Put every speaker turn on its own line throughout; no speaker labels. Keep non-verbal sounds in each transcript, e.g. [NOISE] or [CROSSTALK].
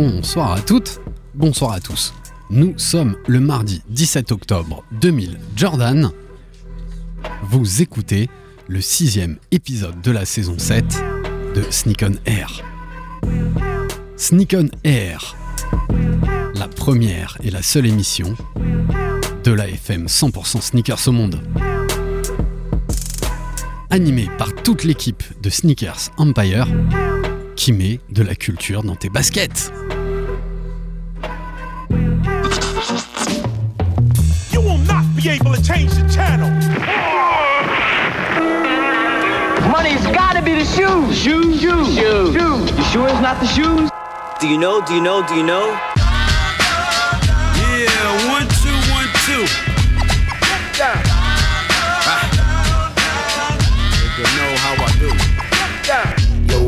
Bonsoir à toutes, bonsoir à tous. Nous sommes le mardi 17 octobre 2000 Jordan. Vous écoutez le sixième épisode de la saison 7 de Sneak on Air. Sneak on Air, la première et la seule émission de la FM 100% Sneakers au monde. Animée par toute l'équipe de Sneakers Empire qui met de la culture dans tes baskets.
You will not be able to change the channel.
Money's gotta be the shoes. Shoes, shoes, shoes. shoes. You sure it's not the shoes?
Do you know? Do you know? Do you know?
Yeah, one, two, one, two. Nigga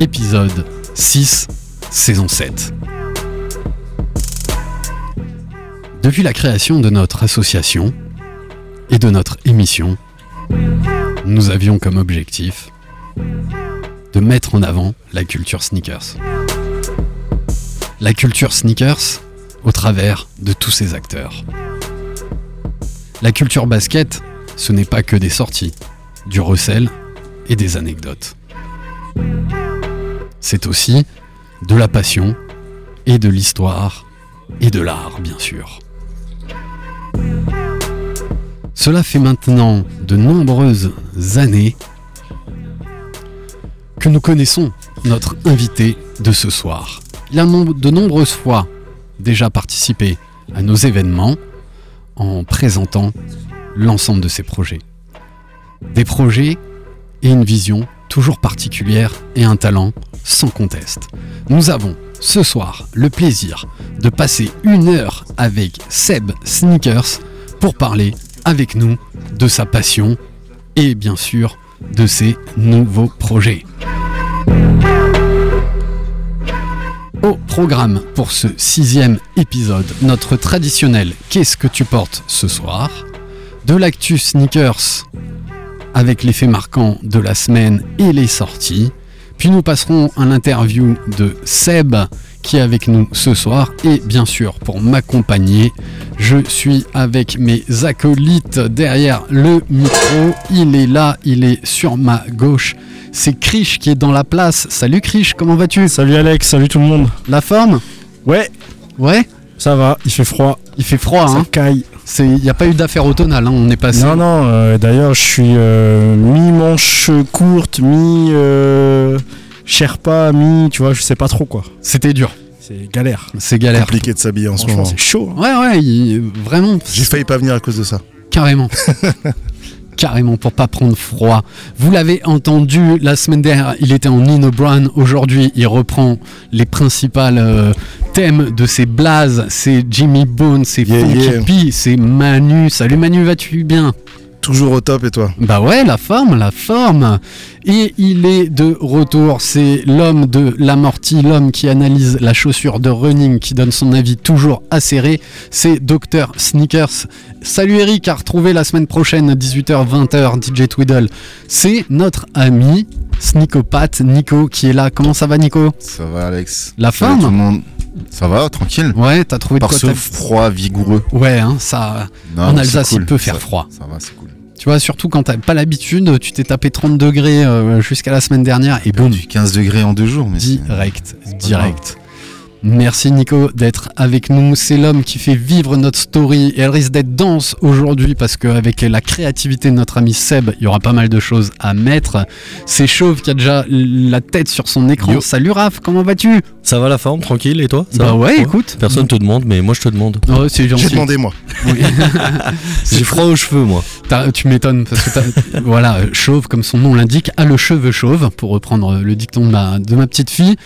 épisode 6, saison 7. Depuis la création de notre association et de notre émission, nous avions comme objectif de mettre en avant la culture sneakers. La culture sneakers au travers de tous ses acteurs. La culture basket, ce n'est pas que des sorties, du recel et des anecdotes. C'est aussi de la passion et de l'histoire et de l'art, bien sûr. Cela fait maintenant de nombreuses années que nous connaissons notre invité de ce soir. Il a de nombreuses fois déjà participé à nos événements en présentant l'ensemble de ses projets. Des projets et une vision toujours particulière et un talent sans conteste. Nous avons ce soir le plaisir de passer une heure avec Seb Sneakers pour parler avec nous de sa passion et bien sûr de ses nouveaux projets. Au programme pour ce sixième épisode, notre traditionnel Qu'est-ce que tu portes ce soir? De l'actu sneakers avec l'effet marquant de la semaine et les sorties. Puis nous passerons à l'interview de Seb qui est avec nous ce soir. Et bien sûr, pour m'accompagner, je suis avec mes acolytes derrière le micro. Il est là, il est sur ma gauche. C'est Krish qui est dans la place. Salut Krish, comment vas-tu?
Salut Alex, salut tout le monde.
La forme?
Ouais,
Ouais?
Ça va, il fait froid,
Il fait froid,
ça
hein
caille.
Il n'y a pas eu d'affaire automnale, hein, on est passé.
Non, non, euh, d'ailleurs, je suis euh, mi-manche courte, mi euh, Sherpa, mi, tu vois, je sais pas trop quoi.
C'était dur,
C'est galère.
c'est galère.
compliqué de s'habiller en ce moment.
c'est chaud. hein.
Ouais, ouais, il- vraiment.
J'ai failli pas venir à cause de ça.
Carrément. [LAUGHS] Carrément pour pas prendre froid. Vous l'avez entendu la semaine dernière, il était en Nino Brown. Aujourd'hui, il reprend les principales euh, thèmes de ses blazes. C'est Jimmy Bone, c'est
Yeah,
Funky
yeah.
P, c'est Manu. Salut Manu, vas-tu bien?
Toujours au top et toi?
Bah ouais, la forme, la forme. Et il est de retour, c'est l'homme de l'amorti, l'homme qui analyse la chaussure de running, qui donne son avis toujours acéré. C'est Dr Sneakers. Salut Eric, à retrouver la semaine prochaine, 18h-20h, DJ Twiddle. C'est notre ami Sneakopathe, Nico, qui est là. Comment ça va Nico?
Ça va Alex
La forme?
tout le monde. Ça va, tranquille?
Ouais, t'as trouvé de
Par
quoi
ce froid vigoureux.
Ouais, hein, ça...
Non,
En Alsace,
cool.
il peut faire
Ça-
froid.
Ça va, c'est cool.
Tu vois, surtout quand t'as pas l'habitude, tu t'es tapé 30 degrés euh, jusqu'à la semaine dernière et boum,
Du 15 degrés en deux jours, mais
Direct, direct. Merci Nico d'être avec nous. C'est l'homme qui fait vivre notre story et elle risque d'être dense aujourd'hui parce qu'avec la créativité de notre ami Seb, il y aura pas mal de choses à mettre. C'est Chauve qui a déjà la tête sur son écran.
Yo.
Salut Raph, comment vas-tu?
Ça va la forme, tranquille, et toi? Ça
Bah
va?
ouais, écoute.
Personne te demande, mais moi je te demande.
Oh, c'est gentil.
J'ai demandé moi.
Oui. [LAUGHS]
J'ai froid aux cheveux, moi.
Tu m'étonnes parce que voilà, chauve comme son nom l'indique, a le cheveu chauve pour reprendre le dicton de ma, de ma petite fille.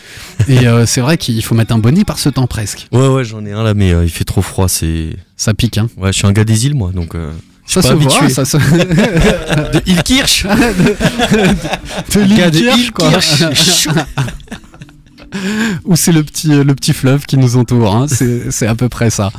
Et euh, c'est vrai qu'il faut mettre un bonnet par ce temps presque.
Ouais, ouais, j'en ai un là, mais euh, il fait trop froid. C'est.
Ça pique, hein.
Ouais, je suis un gars des îles, moi, donc. euh, je
Ça
suis
se voit, ça se. [LAUGHS]
De Ilkirch [LAUGHS]
de
gars de
Lillekirch, quoi.
Ilkirch. [LAUGHS]
Ou c'est le petit, euh, le petit fleuve qui nous entoure, hein. c'est c'est à peu près ça.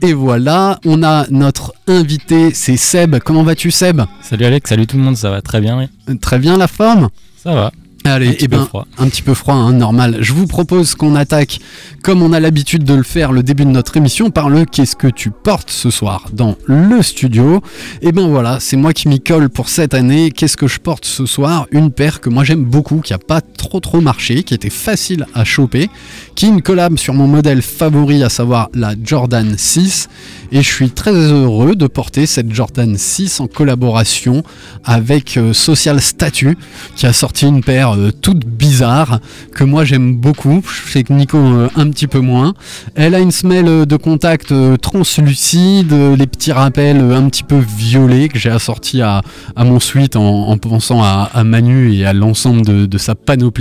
Et voilà, on a notre invité, c'est Seb. Comment vas-tu, Seb?
Salut Alex, salut tout le monde, ça va très bien, oui.
Très bien la forme?
Ça va.
Allez,
Un petit
eh
peu
ben,
froid.
un petit peu froid, hein, normal. Je vous propose qu'on attaque, comme on a l'habitude de le faire le début de notre émission, par le qu'est-ce que tu portes ce soir dans le studio. Et ben voilà, c'est moi qui m'y colle pour cette année. Qu'est-ce que je porte ce soir? Une paire que moi j'aime beaucoup, qui a pas trop trop marché, qui était facile à choper, qui est une sur mon modèle favori, à savoir la Jordan 6. Et je suis très heureux de porter cette Jordan 6 en collaboration avec euh, Social Statue, qui a sorti une paire euh, toute bizarre que moi j'aime beaucoup. Je sais que Nico euh, un petit peu moins. Elle a une semelle de contact translucide, les petits rappels un petit peu violets que j'ai assortis à, à mon suite en, en pensant à, à Manu et à l'ensemble de, de sa panoplie.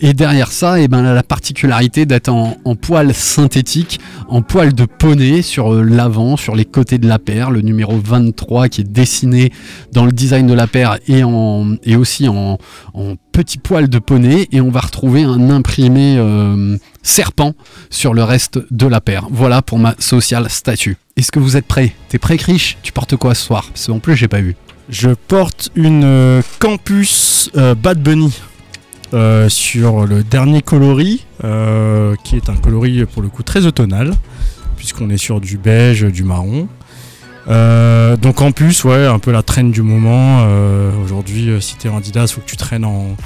Et derrière ça, eh ben, la particularité d'être en, en poil synthétique, en poil de poney sur euh, l'avant, sur les côtés de la paire, le numéro 23 qui est dessiné dans le design de la paire et, en, et aussi en, en petit poil de poney. Et on va retrouver un imprimé euh, serpent sur le reste de la paire. Voilà pour ma social statue. Est-ce que vous êtes prêts? T'es prêt, Krish? Tu portes quoi ce soir? Parce qu'en plus, j'ai pas vu.
Je porte une euh, Campus euh, Bad Bunny euh, sur le dernier coloris, euh, qui est un coloris pour le coup très automnal, puisqu'on est sur du beige, du marron. Euh, donc en plus, ouais, un peu la traîne du moment. Euh, Aujourd'hui, euh, si t'es en Adidas, faut que tu traînes en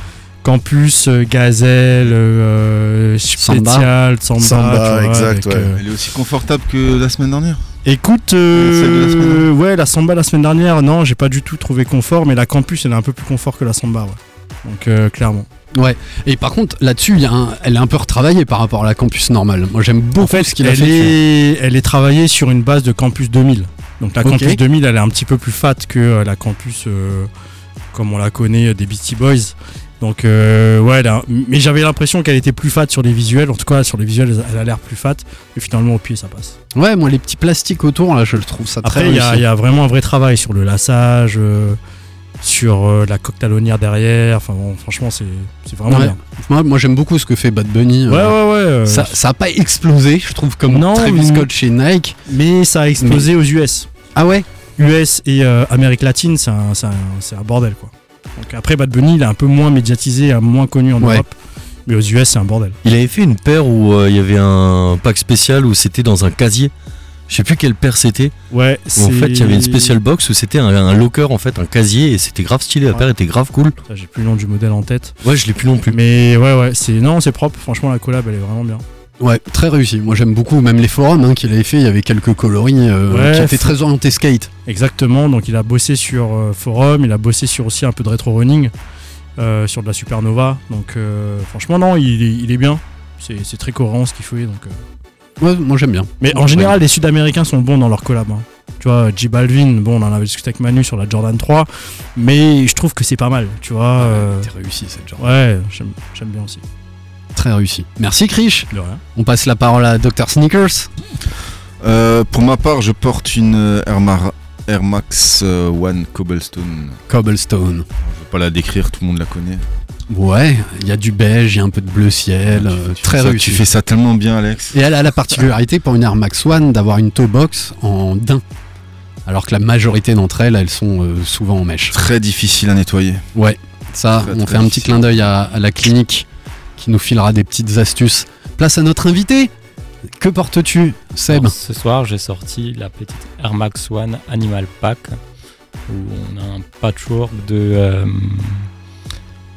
campus, euh, gazelle, euh,
Samba.
spécial, samba,
Samba,
vois,
exact,
avec,
ouais.
euh,
Elle est aussi confortable que la semaine dernière.
Écoute,
Celle de la semaine dernière.
ouais, la samba la semaine dernière, non, j'ai pas du tout trouvé confort, mais la campus, elle est un peu plus confort que la samba, ouais. Donc euh, clairement.
Ouais. Et par contre, là-dessus, elle est un peu retravaillée par rapport à la campus normale. Moi, j'aime beaucoup
En fait,
ce qu'il a
elle
fait.
est, elle est travaillée sur une base de campus 2000. Donc la campus 2000, elle est un petit peu plus fat que euh, la campus euh, comme on la connaît euh, des Beastie Boys. Donc euh, ouais, mais j'avais l'impression qu'elle était plus fat sur les visuels. En tout cas, sur les visuels, elle a l'air plus fat. Et finalement, au pied, ça passe.
Ouais, moi, les petits plastiques autour, là, je le trouve ça
Après,
très
il y, a-
réussi.
il y a vraiment un vrai travail sur le lassage, euh, sur euh, la coque talonnière derrière. Enfin bon, franchement, c'est c'est vraiment
Ouais.
bien.
Moi, moi, j'aime beaucoup ce que fait Bad Bunny.
Ouais,
euh,
ouais, ouais. euh,
Ça, ça a pas explosé, je trouve, comme
Non,
Travis Scott chez Nike.
Mais ça a explosé aux US.
Ah ouais?
US et euh, Amérique latine, c'est un, c'est un- c'est un bordel quoi. Donc après Bad Bunny, il est un peu moins médiatisé, moins connu en
Ouais.
Europe, mais aux US c'est un bordel.
Il avait fait une paire où euh, il y avait un pack spécial où c'était dans un casier. Je sais plus quelle paire c'était.
Ouais,
Où en fait, il y avait une special box où c'était un, un locker, en fait, un casier, et c'était grave stylé. La
Ouais.
paire était grave cool.
Ça, J'ai plus le nom du modèle en tête.
Ouais, je l'ai plus non plus.
Mais ouais, ouais, c'est non, c'est propre. Franchement, la collab, elle est vraiment bien.
Ouais, très réussi. Moi, j'aime beaucoup. Même les forums hein, qu'il avait fait, il y avait quelques coloris euh,
Ouais,
qui étaient très orientés skate.
Exactement. Donc il a bossé sur euh, forum, il a bossé sur aussi un peu de rétro running, euh, sur de la supernova. Donc euh, franchement, non, il est, il est bien. C'est c'est très cohérent ce qu'il fait. Donc.
Ouais, moi, j'aime bien.
Mais en général, les Sud-Américains sont bons dans leur collab. hein. Tu vois, J Balvin, bon, on en avait discuté avec Manu sur la Jordan 3, mais je trouve que c'est pas mal, tu vois. euh,
C'était réussi cette genre.
Ouais, j'aime j'aime bien aussi.
Très réussi. Merci, Krish.
De rien.
On passe la parole à Dr. Sneakers.
Euh, pour ma part, je porte une euh, Air, Mar- Air Max euh, One Cobblestone.
Cobblestone.
Je vais pas la décrire, tout le monde la connaît.
Ouais, il y a du beige, il y a un peu de bleu ciel. euh,
Tu
très
ça-
réussi.
Tu fais ça tellement bien, Alex.
Et elle a la particularité pour une Air Max One d'avoir une toe box en daim. Alors que la majorité d'entre elles, elles sont euh, souvent en mèche.
Très difficile à nettoyer.
Ouais, ça,
Très,
on
très
fait un petit clin d'œil à, à la clinique qui nous filera des petites astuces. Place à notre invité. Que portes-tu, Seb
Alors, ce soir, j'ai sorti la petite Air Max One Animal Pack où on a un patchwork de, euh,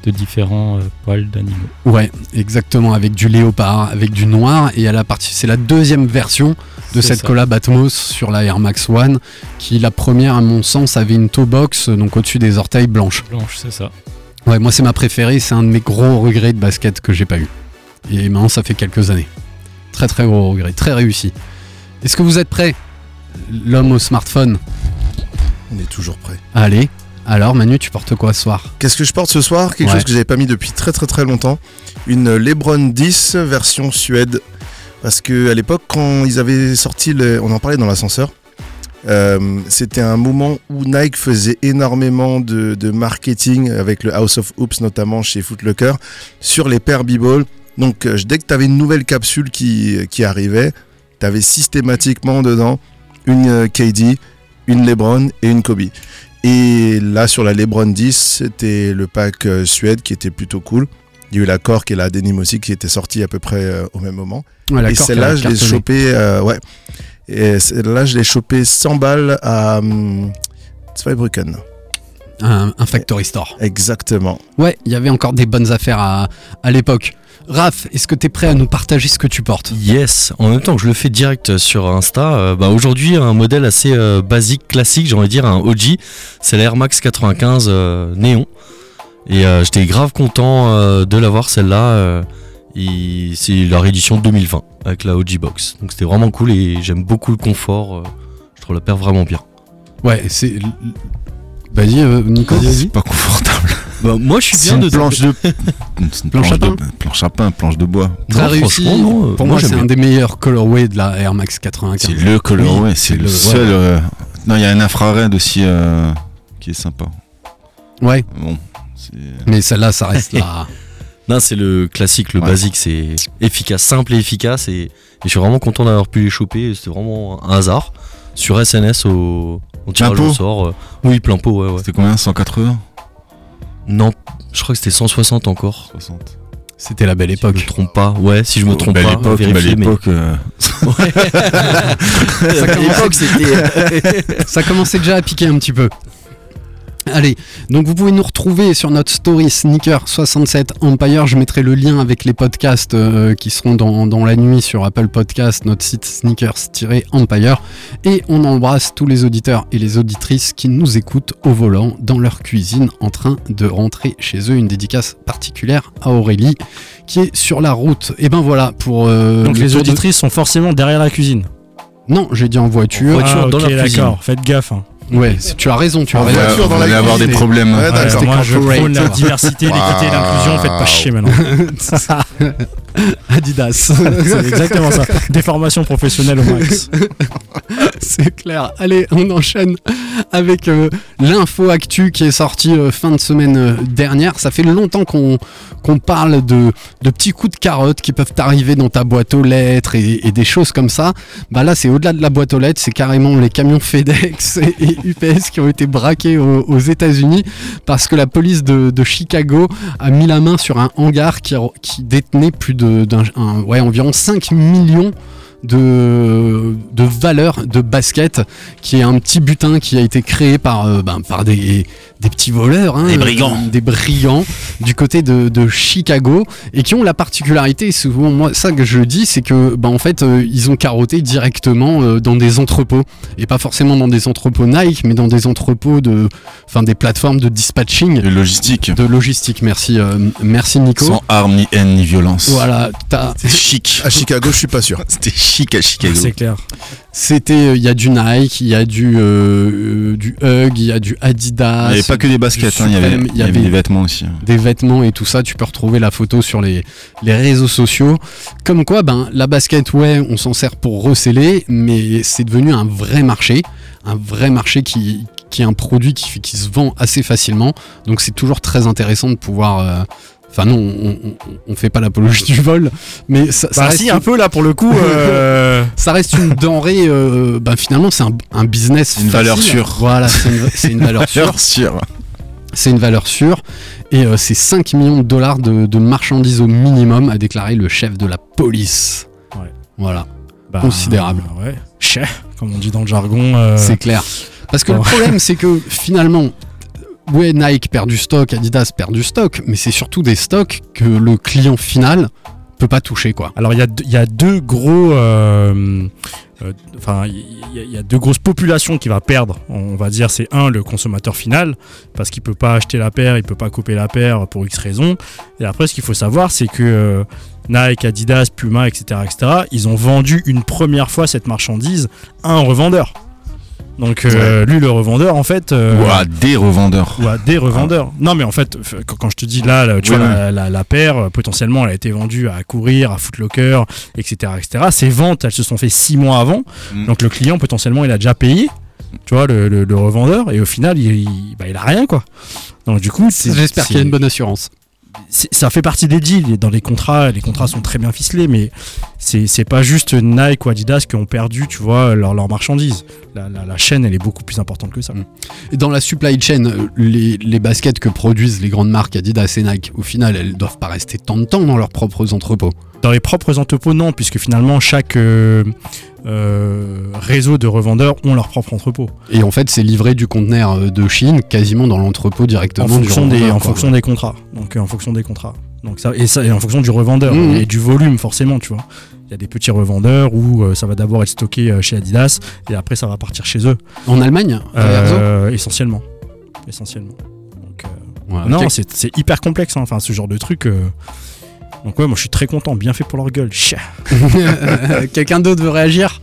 de différents euh, poils d'animaux.
Ouais, exactement, avec du léopard, avec du noir. Et à la partie, c'est la deuxième version de cette
ça.
collab Atmos sur la Air Max One, qui la première, à mon sens, avait une toe box, donc au-dessus des orteils blanches.
Blanche, c'est ça.
Ouais, moi c'est ma préférée, c'est un de mes gros regrets de basket que j'ai pas eu. Et maintenant ça fait quelques années. Très très gros regret, très réussi. Est-ce que vous êtes prêts L'homme au smartphone?
On est toujours prêt.
Allez, alors Manu, tu portes quoi ce soir?
Qu'est-ce que je porte ce soir? Quelque
Ouais.
chose que j'avais pas mis depuis très très très longtemps. Une Lebron 10 version Suède. Parce que à l'époque, quand ils avaient sorti, le- on en parlait dans l'ascenseur, euh, c'était un moment où Nike faisait énormément de, de marketing avec le House of Hoops notamment chez Footlocker sur les paires B-Ball. Donc euh, dès que tu avais une nouvelle capsule qui, qui arrivait, tu avais systématiquement dedans une euh, KD, une LeBron et une Kobe. Et là sur la LeBron 10, c'était le pack euh, Suède qui était plutôt cool. Il y a eu la Cork et la Denim aussi qui étaient sortis à peu près euh, au même moment.
Ouais,
et celle-là, je l'ai
cartonné.
chopé, euh, ouais. Et celle-là, je l'ai chopé 100 balles à hum, Zweibrücken.
un, un factory store.
Exactement.
Ouais, il y avait encore des bonnes affaires à, à l'époque. Raph, est-ce que tu es prêt à nous partager ce que tu portes
Yes, en même temps que je le fais direct sur Insta, euh, bah aujourd'hui un modèle assez euh, basique, classique, j'ai envie de dire un OG, c'est la Air Max 95 euh, Néon. Et euh, j'étais grave content euh, de l'avoir celle-là. euh, c'est la réédition 2020 avec la OG Box. Donc c'était vraiment cool et j'aime beaucoup le confort. euh, je trouve la paire vraiment bien.
Ouais, c'est. Vas-y, euh, Nico.
C'est pas confortable.
Bah, moi je suis bien
une
dedans.
planche de. [LAUGHS] C'est une
Planche
planche,
à
de...
pain
planche à pain, planche de bois.
Très
Non,
réussi.
non, euh,
Pour
moi,
c'est un des meilleurs colorways de la Air Max 95.
C'est le colorway,
Oui,
c'est le,
le-
seul.
ouais.
euh, Non, il y a un infrared aussi euh, qui est sympa.
Ouais,
Bon,
mais celle-là, ça reste [LAUGHS] là.
Non, c'est le classique, le
Ouais.
basique, c'est efficace, simple et efficace. Et, et je suis vraiment content d'avoir pu les choper. C'était vraiment un hasard. Sur SNS au, au tirage au sort. euh, oui, plein pot, ouais, ouais.
C'était combien 180
Non, je crois que c'était 160 encore.
60
C'était la belle
Si je me
époque.
trompe pas. Ouais, si je me trompe
belle
pas.
époque,
vérifiez,
belle
mais-
époque. euh, [LAUGHS]
Ça commençait- [LAUGHS] ça commençait déjà à piquer un petit peu. Allez, donc vous pouvez nous retrouver sur notre story Sneaker67 Empire. Je mettrai le lien avec les podcasts euh, qui seront dans, dans la nuit sur Apple Podcast, notre site Sneakers-Empire. Et on embrasse tous les auditeurs et les auditrices qui nous écoutent au volant, dans leur cuisine, en train de rentrer chez eux. Une dédicace particulière à Aurélie qui est sur la route. Et ben voilà pour. euh,
Donc
le
les
de-
auditrices sont forcément derrière la cuisine.
Non, j'ai dit en voiture.
voiture,
ah,
dans cuisine.
d'accord. Faites gaffe. hein.
Ouais, tu as raison, tu as raison.
avoir des problèmes.
Ouais,
Ouais,
d'accord.
Moi, je prône la diversité, l'équité et l'inclusion. Faites pas chier maintenant. [LAUGHS]
Adidas. [LAUGHS]
C'est exactement ça. Des formations professionnelles au max. [LAUGHS]
C'est clair. Allez, on enchaîne avec euh, l'info actu qui est sortie euh, fin de semaine euh, dernière. Ça fait longtemps qu'on qu'on parle de, de petits coups de carotte qui peuvent arriver dans ta boîte aux lettres et, et des choses comme ça. Bah là, c'est au-delà de la boîte aux lettres, c'est carrément les camions FedEx et, et UPS qui ont été braqués aux, États-Unis parce que la police de, Chicago a mis la main sur un hangar qui, détenait plus de environ 5 millions de, de valeur de basket qui est un petit butin qui a été créé par, euh, ben, par des, des petits voleurs, hein,
Des brigands.
euh, des brigands du côté de, de Chicago et qui ont la particularité, et souvent moi ça que je dis, c'est que ben, en fait euh, ils ont carotté directement euh, dans des entrepôts et pas forcément dans des entrepôts Nike, mais dans des entrepôts de, enfin des plateformes de dispatching,
Et logistique.
de logistique. Merci, euh, merci Nico.
Sans armes, ni haine, ni violence.
Voilà, t'as-
C'était chic.
À Chicago, je suis pas sûr. [LAUGHS]
C'était chic à Chicago.
C'est clair.
C'était, euh, il y a du Nike, il y a du, euh, euh, du Hug, il y a du Adidas.
Il n'y avait pas que des baskets, hein, il y avait,
Supreme,
il y avait des vêtements aussi. hein.
des vêtements et tout ça. Tu peux retrouver la photo sur les, les réseaux sociaux. Comme quoi, ben, la basket, ouais, on s'en sert pour receller, mais c'est devenu un vrai marché. Un vrai marché qui, qui est un produit qui, qui se vend assez facilement. Donc c'est toujours très intéressant de pouvoir. euh, Enfin non, on, on fait pas l'apologie du vol, mais ça, ça
Bah
reste
si, un peu là pour le coup. euh, [LAUGHS]
ça reste une denrée. euh, ben, finalement, c'est un, un business.
Une valeur sûre.
Voilà, c'est une, c'est une valeur sûre. C'est une valeur sûre. Et euh, c'est 5 millions de dollars de, de marchandises au minimum, a déclaré le chef de la police.
Ouais.
Voilà,
bah,
Considérable.
Ouais. Cher, comme on dit dans le jargon. euh,
c'est clair. Parce que le problème, c'est que finalement, ouais, Nike perd du stock, Adidas perd du stock, mais c'est surtout des stocks que le client final peut pas toucher, quoi.
Alors il y, a deux- gros, euh, euh, enfin il y, a- deux grosses populations qui va perdre. On va dire c'est un le consommateur final parce qu'il peut pas acheter la paire, il peut pas couper la paire pour X raisons. Et après ce qu'il faut savoir c'est que euh, Nike, Adidas, Puma, etc., etc. Ils ont vendu une première fois cette marchandise à un revendeur. Donc euh, lui, le revendeur, en fait. euh,
Ou à des revendeurs.
ou à des revendeurs. Non, mais en fait, quand, quand je te dis là, là, tu vois, la, la- la paire, euh, potentiellement, elle a été vendue à Courir, à Footlocker, etc., etc. Ces ventes, elles se sont fait six mois avant.
Mm.
Donc le client, potentiellement, il a déjà payé, tu vois, le, le- le revendeur, et au final, il, il- bah, il a rien, quoi. Donc du coup, c'est-
J'espère qu'il y a une bonne assurance.
Ça fait partie des deals. Dans les contrats, les contrats sont très bien ficelés, mais c'est pas juste Nike ou Adidas qui ont perdu, tu vois, leur, leur marchandise. La, chaîne, elle est beaucoup plus importante que ça.
Et dans la supply chain, les, les baskets que produisent les grandes marques Adidas et Nike, au final, elles doivent pas rester tant de temps dans leurs propres entrepôts.
Dans les propres entrepôts, non, puisque finalement, chaque euh, euh, réseau de revendeurs ont leur propre entrepôt.
Et en fait, c'est livré du conteneur euh, de Chine quasiment dans l'entrepôt directement
En
du
fonction, des,
revendeur,
en fonction des contrats. Donc, en fonction des contrats. Donc ça, et, ça, et en fonction du revendeur
Mhm.
et du volume, forcément, tu vois. Il y a des petits revendeurs où euh, ça va d'abord être stocké chez Adidas et après ça va partir chez eux.
En Allemagne
Essentiellement. Essentiellement. Donc,
Ouais,
non, c'est hyper complexe, hein, enfin, ce genre de truc. Donc, ouais, moi je suis très content, bien fait pour leur gueule. [LAUGHS]
Quelqu'un d'autre veut réagir?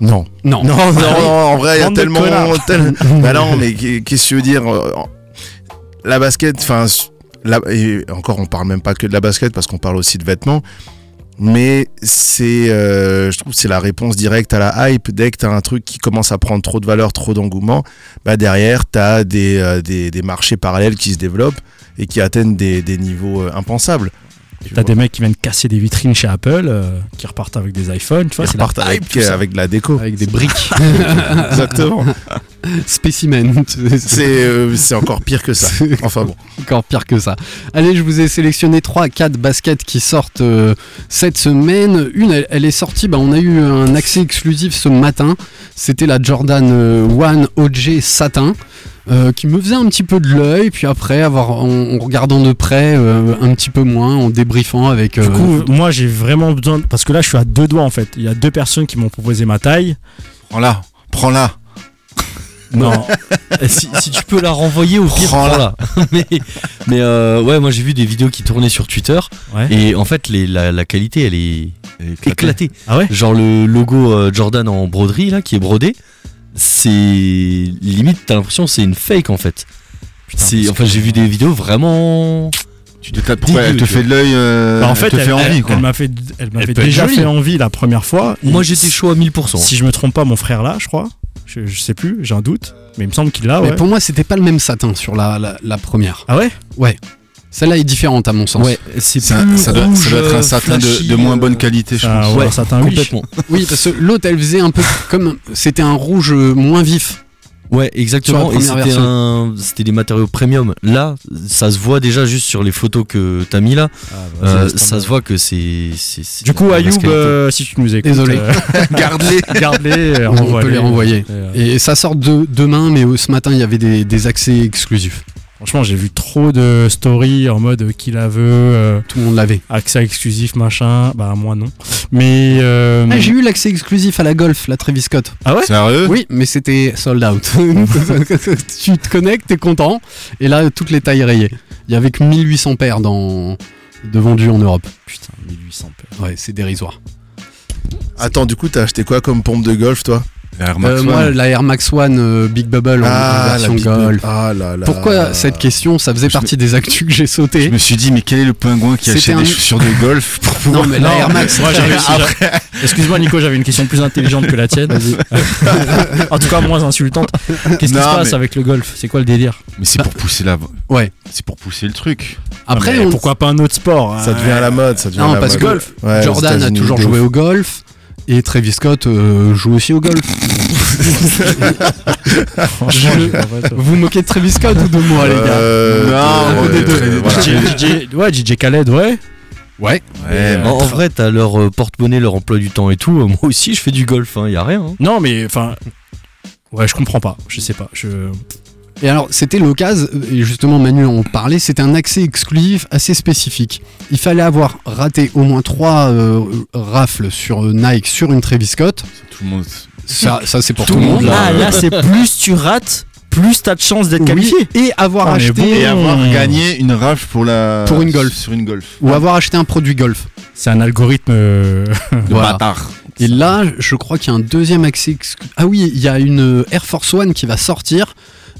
Non.
Non.
Non, non, non, en vrai, il y a tellement. tel- [LAUGHS] bah non, mais qu'est- qu'est-ce que tu veux dire euh, La basket, enfin, la- et encore, on parle même pas que de la basket parce qu'on parle aussi de vêtements. Mais c'est, euh, je trouve, que c'est la réponse directe à la hype. Dès que tu as un truc qui commence à prendre trop de valeur, trop d'engouement, bah derrière, tu as des, euh, des, des marchés parallèles qui se développent et qui atteignent des, des niveaux euh, impensables. Tu
T'as des mecs qui viennent casser des vitrines chez Apple, euh, qui repartent avec des iPhones, tu vois,
Ils
la
repartent avec, avec de la déco.
Avec des briques. [LAUGHS] [LAUGHS]
Exactement.
Spécimen.
C'est euh, c'est encore pire que ça. Enfin bon.
encore pire que ça. Allez, je vous ai sélectionné 3-4 baskets qui sortent euh, cette semaine. Une, elle, elle est sortie, bah, on a eu un accès exclusif ce matin. C'était la Jordan euh, One OG Satin. Euh, qui me faisait un petit peu de l'œil, puis après, avoir, en, en regardant de près, euh, un petit peu moins, en débriefant avec.
Du
euh,
coup, moi j'ai vraiment besoin. Parce que là, je suis à deux doigts en fait. Il y a deux personnes qui m'ont proposé ma taille.
Prends-la, prends-la.
Non. [LAUGHS]
si, si tu peux la renvoyer au pire,
Prends-la. [LAUGHS]
mais mais euh, ouais, moi j'ai vu des vidéos qui tournaient sur Twitter
Ouais.
et en fait les, la, la qualité elle est éclatée.
Ah ouais?
Genre le logo euh, Jordan en broderie là qui est brodé, c'est limite t'as l'impression que c'est une fake en fait. C'est enfin j'ai vu des vidéos vraiment.
Tu te tapes pourquoi elle te fait de l'œil, euh,
Bah, en
elle
fait,
te fait
elle,
envie
elle-
quoi.
elle m'a fait, elle m'avait déjà fait envie la première fois.
Moi j'étais chaud à 1000%.
Si je me trompe pas, mon frère là, je crois. Je, je sais plus, j'ai un doute. Mais il me semble qu'il l'a,
Mais pour moi, c'était pas le même satin sur la, la, la première.
Ah ouais?
Ouais. Celle-là est différente à mon sens.
Ouais, c'est
Ça,
plus
ça doit, ça
rouge,
doit être un
euh,
satin de, moins
euh,
bonne qualité, je
Ah
pense.
ouais,
Ouais,
un satin oui.
complètement.
Oui, parce que l'autre, elle faisait un peu comme. C'était un rouge euh, moins vif.
Ouais, exactement. C'était des matériaux premium. Là, ça se voit déjà juste sur les photos que t'as mis là. Euh, ça se voit que c'est.
Du coup, Ayoub, euh, si tu nous écoutes,
Désolé.
euh, [LAUGHS]
Garde-les. [LAUGHS]
garde-les. euh,
On peut les renvoyer.
Euh,
Et ça sort de, demain, mais euh, ce matin, il y avait des, des accès exclusifs.
Franchement, j'ai vu trop de stories en mode euh, qui la veut, euh,
Tout le monde l'avait.
accès exclusif, machin. Bah, moi non. Mais. euh,
Ah, j'ai eu l'accès exclusif à la Golf, la Travis Scott.
Ah ouais?
Sérieux?
Oui, mais c'était sold out. [LAUGHS] tu te connectes, t'es content. Et là, toutes les tailles rayées. Il y avait que 1800 paires dans... de vendus en Europe.
Putain, 1800 paires.
Ouais, c'est dérisoire.
Attends, du coup, t'as acheté quoi comme pompe de golf, toi?
La Air Max
Euh, moi,
One.
la Air Max One euh, Big Bubble en- en version Golf.
Ah là là.
Pourquoi cette question Ça faisait
Je
partie des actus que j'ai
Je
sauté.
me suis dit, mais quel est le pingouin qui achète
un-
des chaussures de golf pour pouvoir.
Non, mais la Air Max.
Moi, Excuse-moi, Nico, j'avais une question plus intelligente que la tienne. [LAUGHS] en tout cas, moins insultante. Qu'est-ce qui se passe
mais-
avec le golf? C'est quoi le délire?
Mais c'est pour pousser la.
Ouais.
C'est pour pousser le truc.
Après,
Ah,
on-
pourquoi pas un autre sport
Ça devient à la mode, ça devient
Non,
à la
parce
mode.
que
golf.
Ouais, aux
Jordan a toujours joué au golf. Et Travis Scott euh, joue aussi au golf.
Franchement,
Je-
j'ai pas fait ça.
Vous moquez de Travis Scott ou de moi, les gars
Euh,
Non,
ouais,
des deux.
voilà.
DJ, ouais, DJ Khaled, ouais.
Ouais.
Ouais,
En, en vrai, t'as leur euh, porte-monnaie, leur emploi du temps et tout. Euh, Moi aussi, je fais du golf, hein, y a rien. hein.
Non, mais enfin. Ouais, je comprends pas. Je sais pas. Je...
Et alors, c'était l'occasion, et justement Manu en parlait, c'était un accès exclusif assez spécifique. Il fallait avoir raté au moins trois euh, rafles sur euh, Nike sur une Travis Scott.
tout le monde.
Ça, ça c'est pour tout, le monde.
Ah, là, c'est [LAUGHS] plus tu rates, plus t'as de chances d'être
Oui,
qualifié.
et avoir
Ah,
acheté
bon.
Et avoir gagné une rafle pour la.
Pour une golf.
Sur une golf.
ou avoir acheté un produit golf.
C'est un algorithme. euh, [LAUGHS]
Voilà.
Bâtard.
Et là, je crois qu'il y a un deuxième accès. Ah oui, il y a une Air Force One qui va sortir,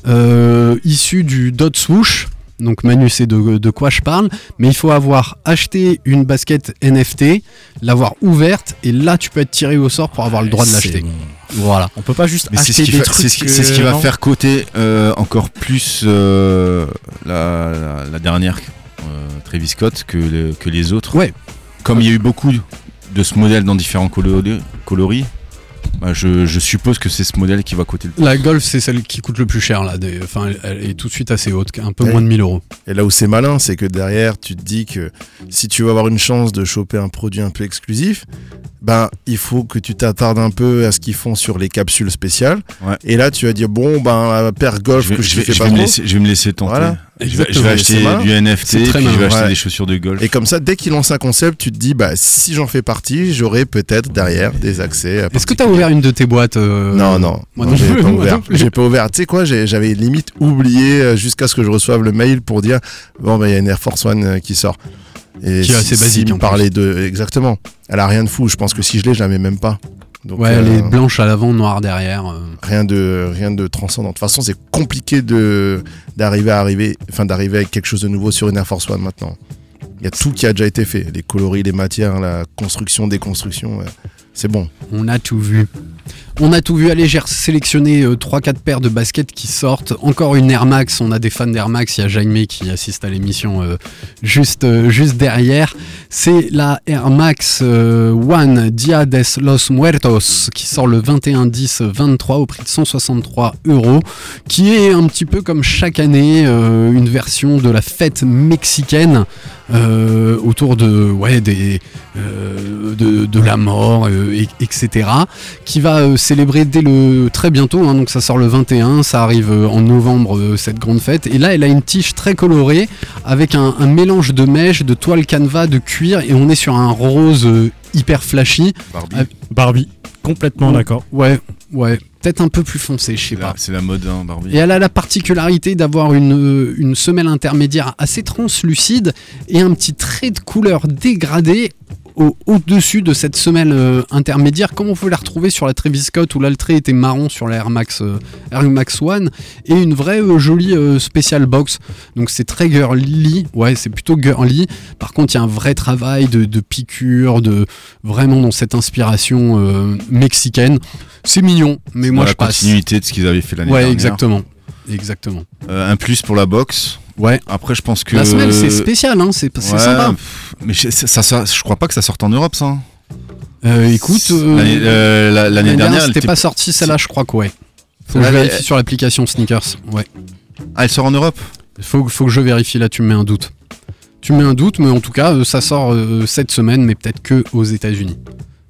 euh, issue du Dot Swoosh. Donc Manu sait de, de quoi je parle, mais il faut avoir acheté une basket NFT, l'avoir ouverte, et là tu peux être tiré au sort pour avoir le droit de l'acheter.
bon.
Voilà.
On peut pas juste
Mais c'est ce
acheter
qui,
des
fa-
trucs.
c'est ce qui- ce va faire côté euh, encore plus euh, la, la- la dernière euh, Travis Scott que, le- que les autres.
Ouais.
Comme il y a eu beaucoup de ce modèle dans différents colori- coloris, bah, je, je suppose que c'est ce modèle qui va coter le plus.
La Golf, c'est celle qui coûte le plus cher là. Des- Enfin, elle, est tout de suite assez haute, un peu moins de 1000 euros.
Et là où c'est malin, c'est que derrière, tu te dis que si tu veux avoir une chance de choper un produit un peu exclusif, ben il faut que tu t'attardes un peu à ce qu'ils font sur les capsules spéciales.
Ouais.
Et là, tu vas dire bon, ben la paire golf
je vais,
que je,
je vais-
fais
je
pas
vais me laisser, je vais me laisser tenter.
Voilà.
Je vais, je vais
Exactement.
acheter du NFT,
C'est
puis je vais acheter
Ouais.
des chaussures de golf.
Et comme ça, dès qu'il lance un concept, tu te dis bah si j'en fais partie, j'aurai peut-être derrière des accès.
Est-ce que tu as ouvert une de tes boîtes euh,
Non, non,
Moi
non,
non
j'ai
plus,
pas ouvert.
non plus.
J'ai pas ouvert. Tu sais quoi, j'avais limite oublié euh, jusqu'à ce que je reçoive le mail pour dire bon, ben il y a une Air Force One euh, qui sort. Et
Qui est
si-
assez basique,
me
en
parlait de. Exactement. Elle a rien de fou. Je pense que si je l'ai, je la mets même pas. Donc,
Ouais,
euh,
elle est blanche à l'avant, noire derrière. euh.
rien de rien de transcendant. De toute façon, c'est compliqué de d'arriver à arriver, enfin d'arriver avec quelque chose de nouveau sur une Air Force One maintenant. Il y a tout qui a déjà été fait, les coloris, les matières, la construction, déconstruction, ouais. C'est bon.
On a tout vu. On a tout vu. Allez, j'ai sélectionné 3-4 paires de baskets qui sortent. Encore une Air Max. On a des fans d'Air Max. Il y a Jaime qui assiste à l'émission euh, juste, euh, juste derrière. C'est la Air Max euh, One Dia des Los Muertos qui sort le 21-10-23 au prix de 163 euros. Qui est un petit peu comme chaque année euh, une version de la fête mexicaine euh, autour de, ouais, des, euh, de, de la mort, euh, et- etc. Qui va euh, célébrer dès le très bientôt, hein, donc ça sort le 21, ça arrive en novembre euh, cette grande fête. Et là, elle a une tige très colorée avec un, un mélange de mèche, de toile canevas, de cuir, et on est sur un rose euh, hyper flashy.
Barbie.
Barbie, complètement
Oh.
d'accord.
Ouais, ouais, peut-être un peu plus foncé, je sais pas.
c'est la mode, hein, Barbie.
Et elle a la particularité d'avoir une, euh, une semelle intermédiaire assez translucide et un petit trait de couleur dégradé au- au-dessus de cette semelle euh, intermédiaire, comme on peut la retrouver sur la Travis Scott où là le trait était marron sur la Air Max, euh, Air Max One, et une vraie euh, jolie euh, spécial box. Donc c'est très girly, ouais, c'est plutôt girly. Par contre, il y a un vrai travail de, de piqûre, de vraiment dans cette inspiration mexicaine. C'est mignon, mais moi
la
je passe.
continuité de ce qu'ils avaient fait l'année
Ouais,
dernière.
exactement. Exactement.
Euh, un plus pour la boxe.
Ouais.
Après, je pense que.
La semelle, c'est spécial, hein, c'est
Ouais,
sympa.
Mais je, ça, ça- je crois pas que ça sorte en Europe, ça.
Euh, écoute, euh,
L'année euh, dernière, elle
c'était
était-
pas sorti celle-là, je crois que ouais. Faut que je vérifie sur l'application Sneakers. Ouais.
Ah, elle sort en Europe?
Faut, faut que je vérifie là, tu me mets un doute. Tu me mets un doute, mais en tout cas, euh, ça sort euh, cette semaine, mais peut-être que aux États-Unis.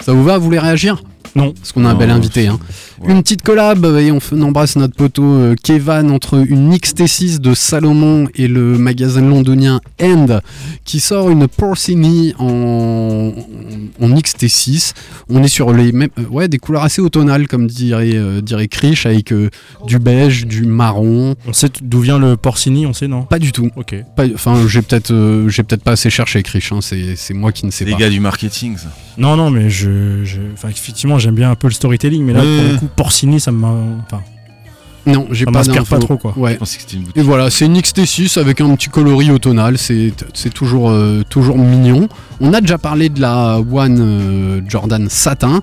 Ça vous va Vous voulez réagir?
Non.
Parce qu'on a un
Non,
bel invité. Hein.
ouais.
Une petite collab, euh, et on, embrasse notre poteau euh, Kevan entre une XT6 de Salomon et le magasin londonien End, qui sort une Porcini en, en XT6. On est sur les mêmes, euh, ouais, des couleurs assez automnales, comme dirait, euh, dirait Krish, avec euh, du beige, du marron.
On sait d'où vient le porcini, on sait non?
Pas du tout.
Ok.
Enfin, j'ai peut-être euh, j'ai peut-être pas assez cherché, Krish. hein, c'est c'est moi qui ne sais
Les
pas.
gars du marketing, ça.
Non, non, mais je, je- enfin, j'aime bien un peu le storytelling, mais là, pour le coup, porcini, ça m'a, enfin,
Non, j'ai pas
m'inspire pas trop, quoi.
Ouais.
Je pensais que c'était une
Et voilà, c'est une XT6 avec un petit coloris automnal, c'est c'est toujours, euh, toujours mignon. On a déjà parlé de la One euh, Jordan Satin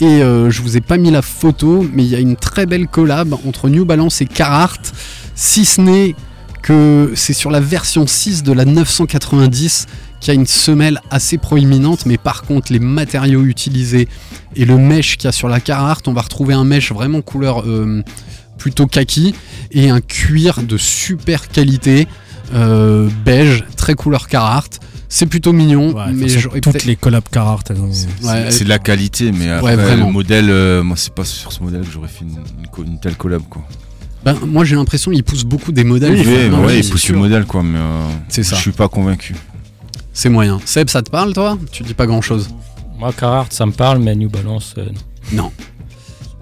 et euh, je vous ai pas mis la photo, mais il y a une très belle collab entre New Balance et Carhartt, si ce n'est que c'est sur la version 6 de la 990 qui a une semelle assez proéminente, mais par contre les matériaux utilisés et le mesh qu'il y a sur la Carhartt, on va retrouver un mesh vraiment couleur euh, plutôt kaki et un cuir de super qualité euh, beige, très couleur Carhartt. C'est plutôt mignon,
Ouais,
mais
toutes
peut-être-
les collabs Carhartt, elles ont-
C'est-
Ouais,
c'est de la qualité, mais après, le modèle, euh, moi, c'est pas sur ce modèle que j'aurais fait une, une co- une telle collab, quoi.
Ben, moi j'ai l'impression qu'il pousse beaucoup des modèles.
Oui,
enfin,
ouais,
oui,
il
c'est
pousse
sûr.
le modèle, quoi, mais euh,
C'est ça.
je suis pas convaincu.
C'est moyen. Seb, ça te parle toi? Tu dis pas grand chose.
Moi, Carhartt, ça me parle, mais New Balance, euh, non.
Non.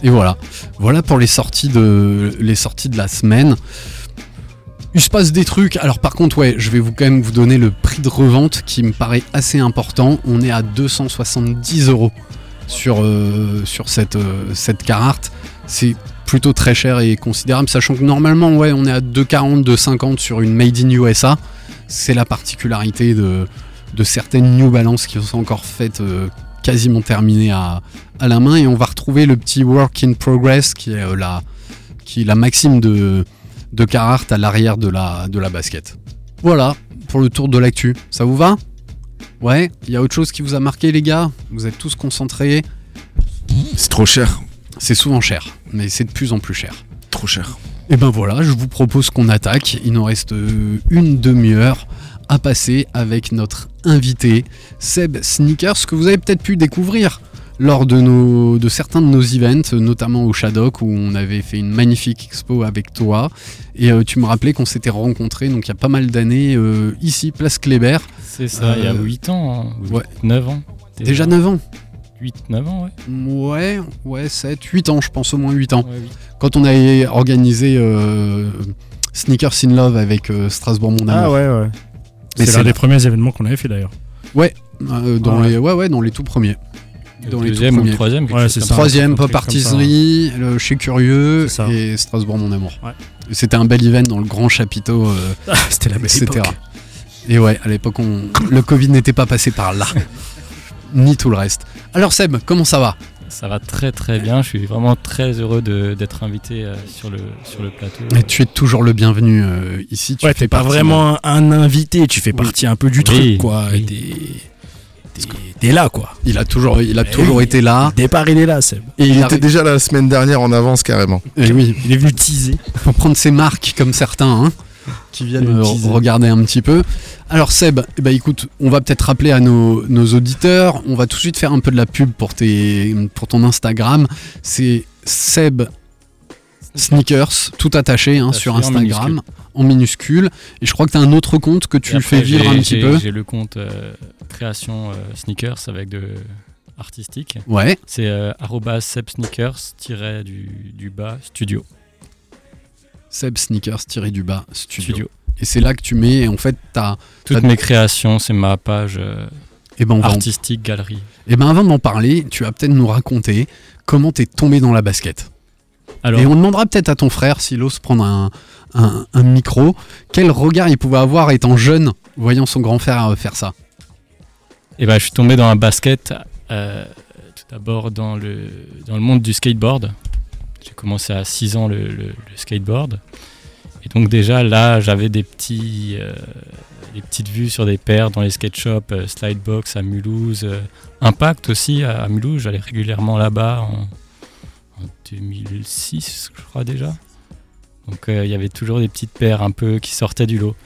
Et voilà. Voilà pour les sorties de, les sorties de la semaine. Il se passe des trucs. Alors par contre, ouais, je vais vous quand même vous donner le prix de revente qui me paraît assez important. On est à 270 euros sur, euh, sur cette, euh, cette Carhartt. C'est plutôt très cher et considérable, sachant que normalement, ouais, on est à 2,40, 2,50 sur une Made in USA. C'est la particularité de, de certaines New Balance qui sont encore faites euh, quasiment terminées à, à la main. Et on va retrouver le petit work in progress qui est, euh, la, qui est la maxime de, de Carhartt à l'arrière de la, de la basket. Voilà pour le tour de l'actu. Ça vous va? Ouais, il y a autre chose qui vous a marqué les gars? Vous êtes tous concentrés
C'est trop cher.
C'est souvent cher, mais c'est de plus en plus cher.
Trop cher.
Et ben voilà, je vous propose qu'on attaque. Il nous reste euh, une demi-heure à passer avec notre invité, Seb Sneakers, que vous avez peut-être pu découvrir lors de, nos, de certains de nos events, notamment au Shadok, où on avait fait une magnifique expo avec toi. Et euh, tu me rappelais qu'on s'était rencontrés, donc il y a pas mal d'années, euh, ici, Place Kléber.
C'est ça, il y a
Euh,
8 ans, hein, ou
ouais.
9 ans.
Déjà 9 ans
8, 9 ans, ouais.
Ouais, ouais, 7, 8 ans, je pense au moins 8 ans.
Ouais.
Quand on avait organisé euh, Sneakers in Love avec euh, Strasbourg Mon Amour.
Ah ouais, ouais. C'est l'un des premiers événements qu'on avait fait d'ailleurs.
Ouais, euh, dans
Ouais.
les, ouais, ouais, dans les tout premiers.
Le
Dans les tout
deuxième ou troisième,
Ouais, c'est ça.
Troisième, Pop. Artiserie, le Chez Curieux et Strasbourg Mon Amour.
Ouais.
C'était un bel event dans le grand chapiteau,
Ah, [LAUGHS] C'était la belle
etc.
époque.
Et ouais, à l'époque, on... le Covid n'était pas passé par là. [LAUGHS] Ni tout le reste. Alors Seb, comment ça va?
Ça va très très bien, je suis vraiment très heureux de- d'être invité euh, sur, le, sur le plateau.
Et Tu es toujours le bienvenu euh, ici. Tu
Ouais,
fais
t'es pas vraiment un, un invité, tu fais partie un peu du
Oui,
truc, quoi.
oui.
T'es là, quoi.
Il a toujours, il a
Eh
toujours
oui.
été là.
Départ, il est là, Seb.
Et
Il
il,
était déjà la semaine dernière en avance carrément.
Et oui,
Il est venu teaser.
pour prendre ses marques comme certains hein, qui viennent euh, regarder un petit peu. Alors Seb, eh ben, écoute, on va peut-être rappeler à nos, nos auditeurs, on va tout de suite faire un peu de la pub pour, tes, pour ton Instagram. C'est Seb Sneakers, tout attaché hein, sur
en
Instagram,
minuscule.
en minuscule. Et je crois que tu as un autre compte que tu
après,
fais vivre
j'ai-
un petit peu.
J'ai le compte euh, création euh, sneakers avec de artistique.
Ouais,
C'est euh, sebsneakers du, du bas studio.
Seb Sneakers tiré du bas studio.
studio.
Et c'est là que tu mets, en fait, t'as.
Toutes
T'as-
mes créations, c'est ma page euh,
Et ben, en
artistique galerie.
Et ben avant d'en parler, tu vas peut-être nous raconter comment t'es tombé dans la basket.
Alors,
Et on demandera peut-être à ton frère s'il ose prendre un, un- un micro, quel regard il pouvait avoir étant jeune, voyant son grand frère euh, faire ça.
eh ben, je suis tombé dans un basket euh, tout d'abord dans le, dans le monde du skateboard. J'ai commencé à 6 ans le, skateboard. Et donc déjà là, j'avais des, euh, des petites vues sur des paires dans les skate shops, euh, Slidebox à Mulhouse, euh, Impact aussi à, Mulhouse. J'allais régulièrement là-bas en, en 2006, je crois déjà. Donc euh, il y avait toujours des petites paires un peu qui sortaient du lot.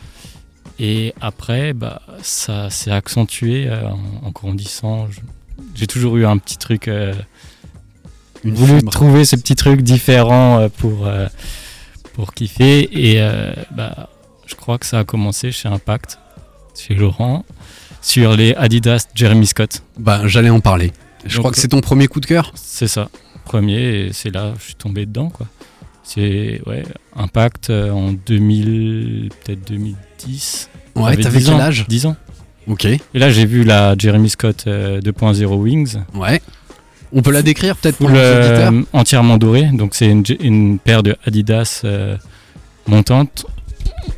Et après, bah, ça s'est accentué en, grandissant. J'ai toujours eu un petit truc,
Une
voulu trouver ces petits trucs différents euh, pour, euh, pour kiffer. Et euh, bah, je crois que ça a commencé chez Impact, chez Laurent, sur les Adidas Jeremy Scott.
Bah j'allais en parler. Je
Donc,
crois que c'est ton premier coup de cœur?
C'est ça, premier, et c'est là je suis tombé dedans. quoi. C'est ouais, Impact en 2000, peut-être 2010.
Ouais, t'avais
10
quel
ans,
âge?
10 ans.
Ok,
Et là, j'ai vu la Jeremy Scott euh, 2.0 Wings,
ouais. On peut la décrire peut-être pour
full,
les
euh, entièrement dorée. Donc, c'est une, une paire de Adidas euh, montante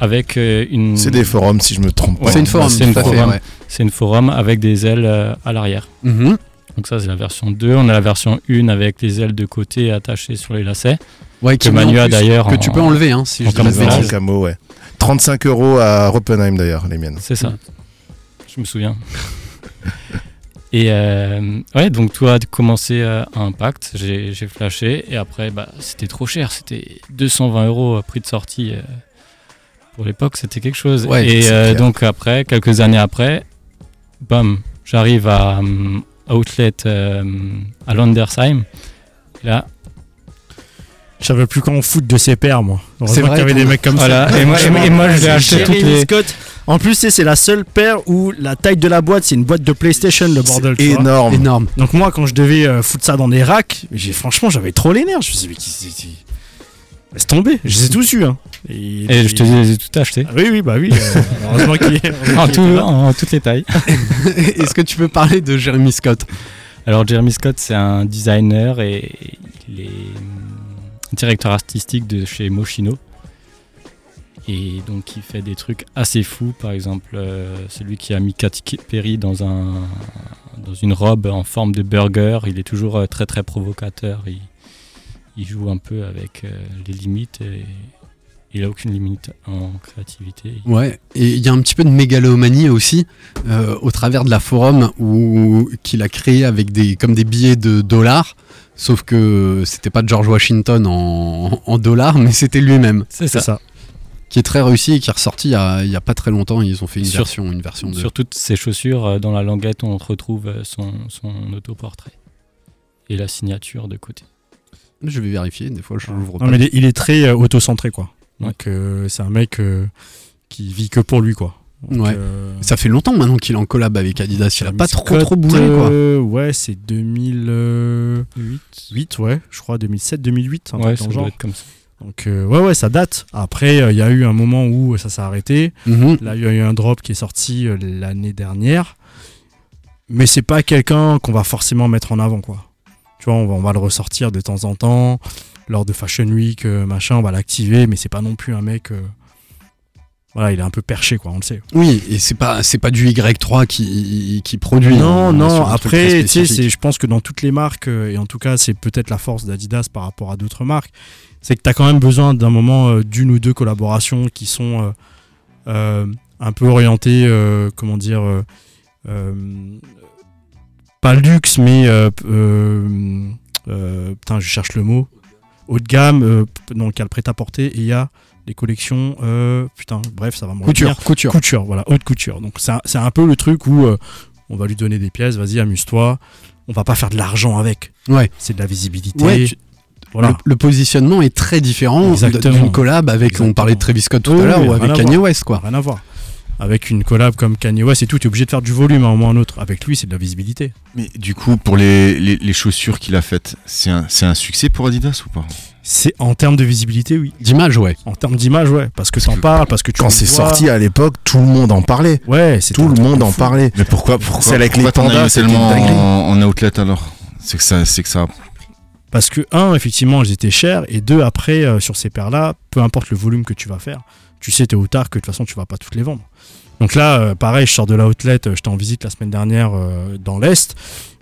avec euh, une.
C'est des forums si je me trompe pas.
C'est une forum,
c'est une forum.
ouais.
C'est une forum avec des ailes euh, à l'arrière.
Mhm.
Donc, ça, c'est la version 2. On a la version 1 avec les ailes de côté attachées sur les lacets.
Ouais, qui
Que
en
Manu d'ailleurs
Que
en-
tu peux enlever, hein, si
en
je.
En
bêtises.
camo, ouais. 35 euros à Oppenheim d'ailleurs, les miennes.
C'est ça. Je me souviens. [LAUGHS] Et euh, ouais, donc toi, a commencé euh, à Impact, j'ai j'ai flashé, et après, bah, c'était trop cher, c'était 220 euros prix de sortie. euh, pour l'époque, c'était quelque chose.
Ouais,
et euh, donc après, quelques années après, bam, j'arrive à euh, Outlet euh, à Landersheim. Là,
Je savais plus quand foot de ses pères, moi.
C'est vrai,
qu'il y avait des mecs comme
Voilà,
ça.
et moi- et moi- et moi, je [LAUGHS] l'ai acheté toutes les-
Scott. En plus, c'est la seule paire où la taille de la boîte, c'est une boîte de PlayStation, le bordel.
C'est
tu vois.
énorme.
Énorme.
Donc moi, quand je devais euh, foutre ça dans des racks, j'ai franchement, j'avais trop les nerfs. Je me suis dit, mais qui Laisse tomber. Je les ai tous eu. Hein. Et,
et je te dis, je les ai tout acheté.
Ah oui, oui, bah oui. euh, heureusement qu'il [LAUGHS] est.
En, tout- en toutes les tailles. [LAUGHS]
Est-ce que tu peux parler de Jeremy Scott?
Alors Jeremy Scott, c'est un designer et il est directeur artistique de chez Moschino. Et donc il fait des trucs assez fous. Par exemple, euh, celui qui a mis Katy Perry dans, un, dans une robe en forme de burger, il est toujours euh, très très provocateur. Il, il joue un peu avec euh, les limites et il a aucune limite en créativité.
Ouais, et il y a un petit peu de mégalomanie aussi euh, au travers de la forum où qu'il a créé avec des comme des billets de dollars. Sauf que c'était pas George Washington en, en dollars, mais c'était lui-même.
C'est ça.
C'est ça.
Qui est très réussi et qui est ressorti il y a, il y a pas très longtemps. Ils ont fait une
Sur-
version, une version de.
Sur toutes ses chaussures, euh, dans la languette, on retrouve euh, son, son autoportrait et la signature de côté.
Je vais vérifier. Des fois, je l'ouvre
Non,
pas.
mais il est, il est très euh, auto-centré, quoi.
Ouais.
Donc, euh, c'est un mec euh, qui vit que pour lui, quoi. Donc,
Ouais.
euh,
Ça fait longtemps maintenant qu'il est en collab avec Adidas. Il a pas trop trop bougé quoi.
euh, ouais, c'est 2008, ouais, je crois, 2007, 2008, un
Ouais,
truc
ça
dans
doit
genre.
être comme ça.
Donc, euh, ouais, ouais, ça date. Après, euh, il y a eu un moment où ça s'est arrêté.
Mhm.
Là, il y a eu un drop qui est sorti euh, l'année dernière. Mais c'est pas quelqu'un qu'on va forcément mettre en avant, quoi. Tu vois, on va, on va le ressortir de temps en temps. Lors de Fashion Week, euh, machin, on va l'activer. Mais c'est pas non plus un mec. Voilà, il est un peu perché, quoi, on le sait.
Oui, et c'est pas c'est pas du Y3 qui, qui produit.
Non,
hein,
non, après, tu sais, je pense que dans toutes les marques, euh, et en tout cas, c'est peut-être la force d'Adidas par rapport à d'autres marques, c'est que tu as quand même besoin d'un moment euh, d'une ou deux collaborations qui sont euh, euh, un peu orientées, comment dire, pas luxe, mais, putain, je cherche le mot, haut de gamme, donc il y a le prêt-à-porter, et il y a les collections, euh, putain, bref, ça va me
Couture,
revenir.
couture.
Couture, voilà, haute couture. Donc c'est un, c'est un peu le truc où euh, on va lui donner des pièces, vas-y, amuse-toi. On va pas faire de l'argent avec.
Ouais.
C'est de la visibilité.
Ouais, tu-
Voilà.
Le, le positionnement est très différent
Exactement.
d'une collab avec, on
Exactement.
parlait de Travis Scott tout
Oui,
à l'heure,
oui,
ou avec Kanye. West, quoi.
Rien à voir. Avec une collab comme Kanye West et tout, tu es obligé de faire du volume à un moment ou à un autre. Avec lui, c'est de la visibilité.
Mais du coup, pour les, les, les chaussures qu'il a faites, c'est un, c'est un succès pour Adidas ou pas?
C'est en termes de visibilité, oui.
D'image, ouais.
En termes d'image, ouais. Parce que t'en parles, parce que tu
Quand c'est sorti à l'époque, tout le monde en parlait.
Ouais, c'est
Tout le monde en parlait.
Mais pourquoi, pourquoi
Celle avec
pourquoi
les pandas,
tellement en, en outlet alors C'est que ça, c'est que ça.
Parce que, un, effectivement, elles étaient chères. Et deux, après, euh, sur ces paires-là, peu importe le volume que tu vas faire, tu sais tôt ou tard que de toute façon, tu vas pas toutes les vendre. Donc là, euh, pareil, je sors de la outlet. euh, J'étais en visite la semaine dernière euh, dans l'Est.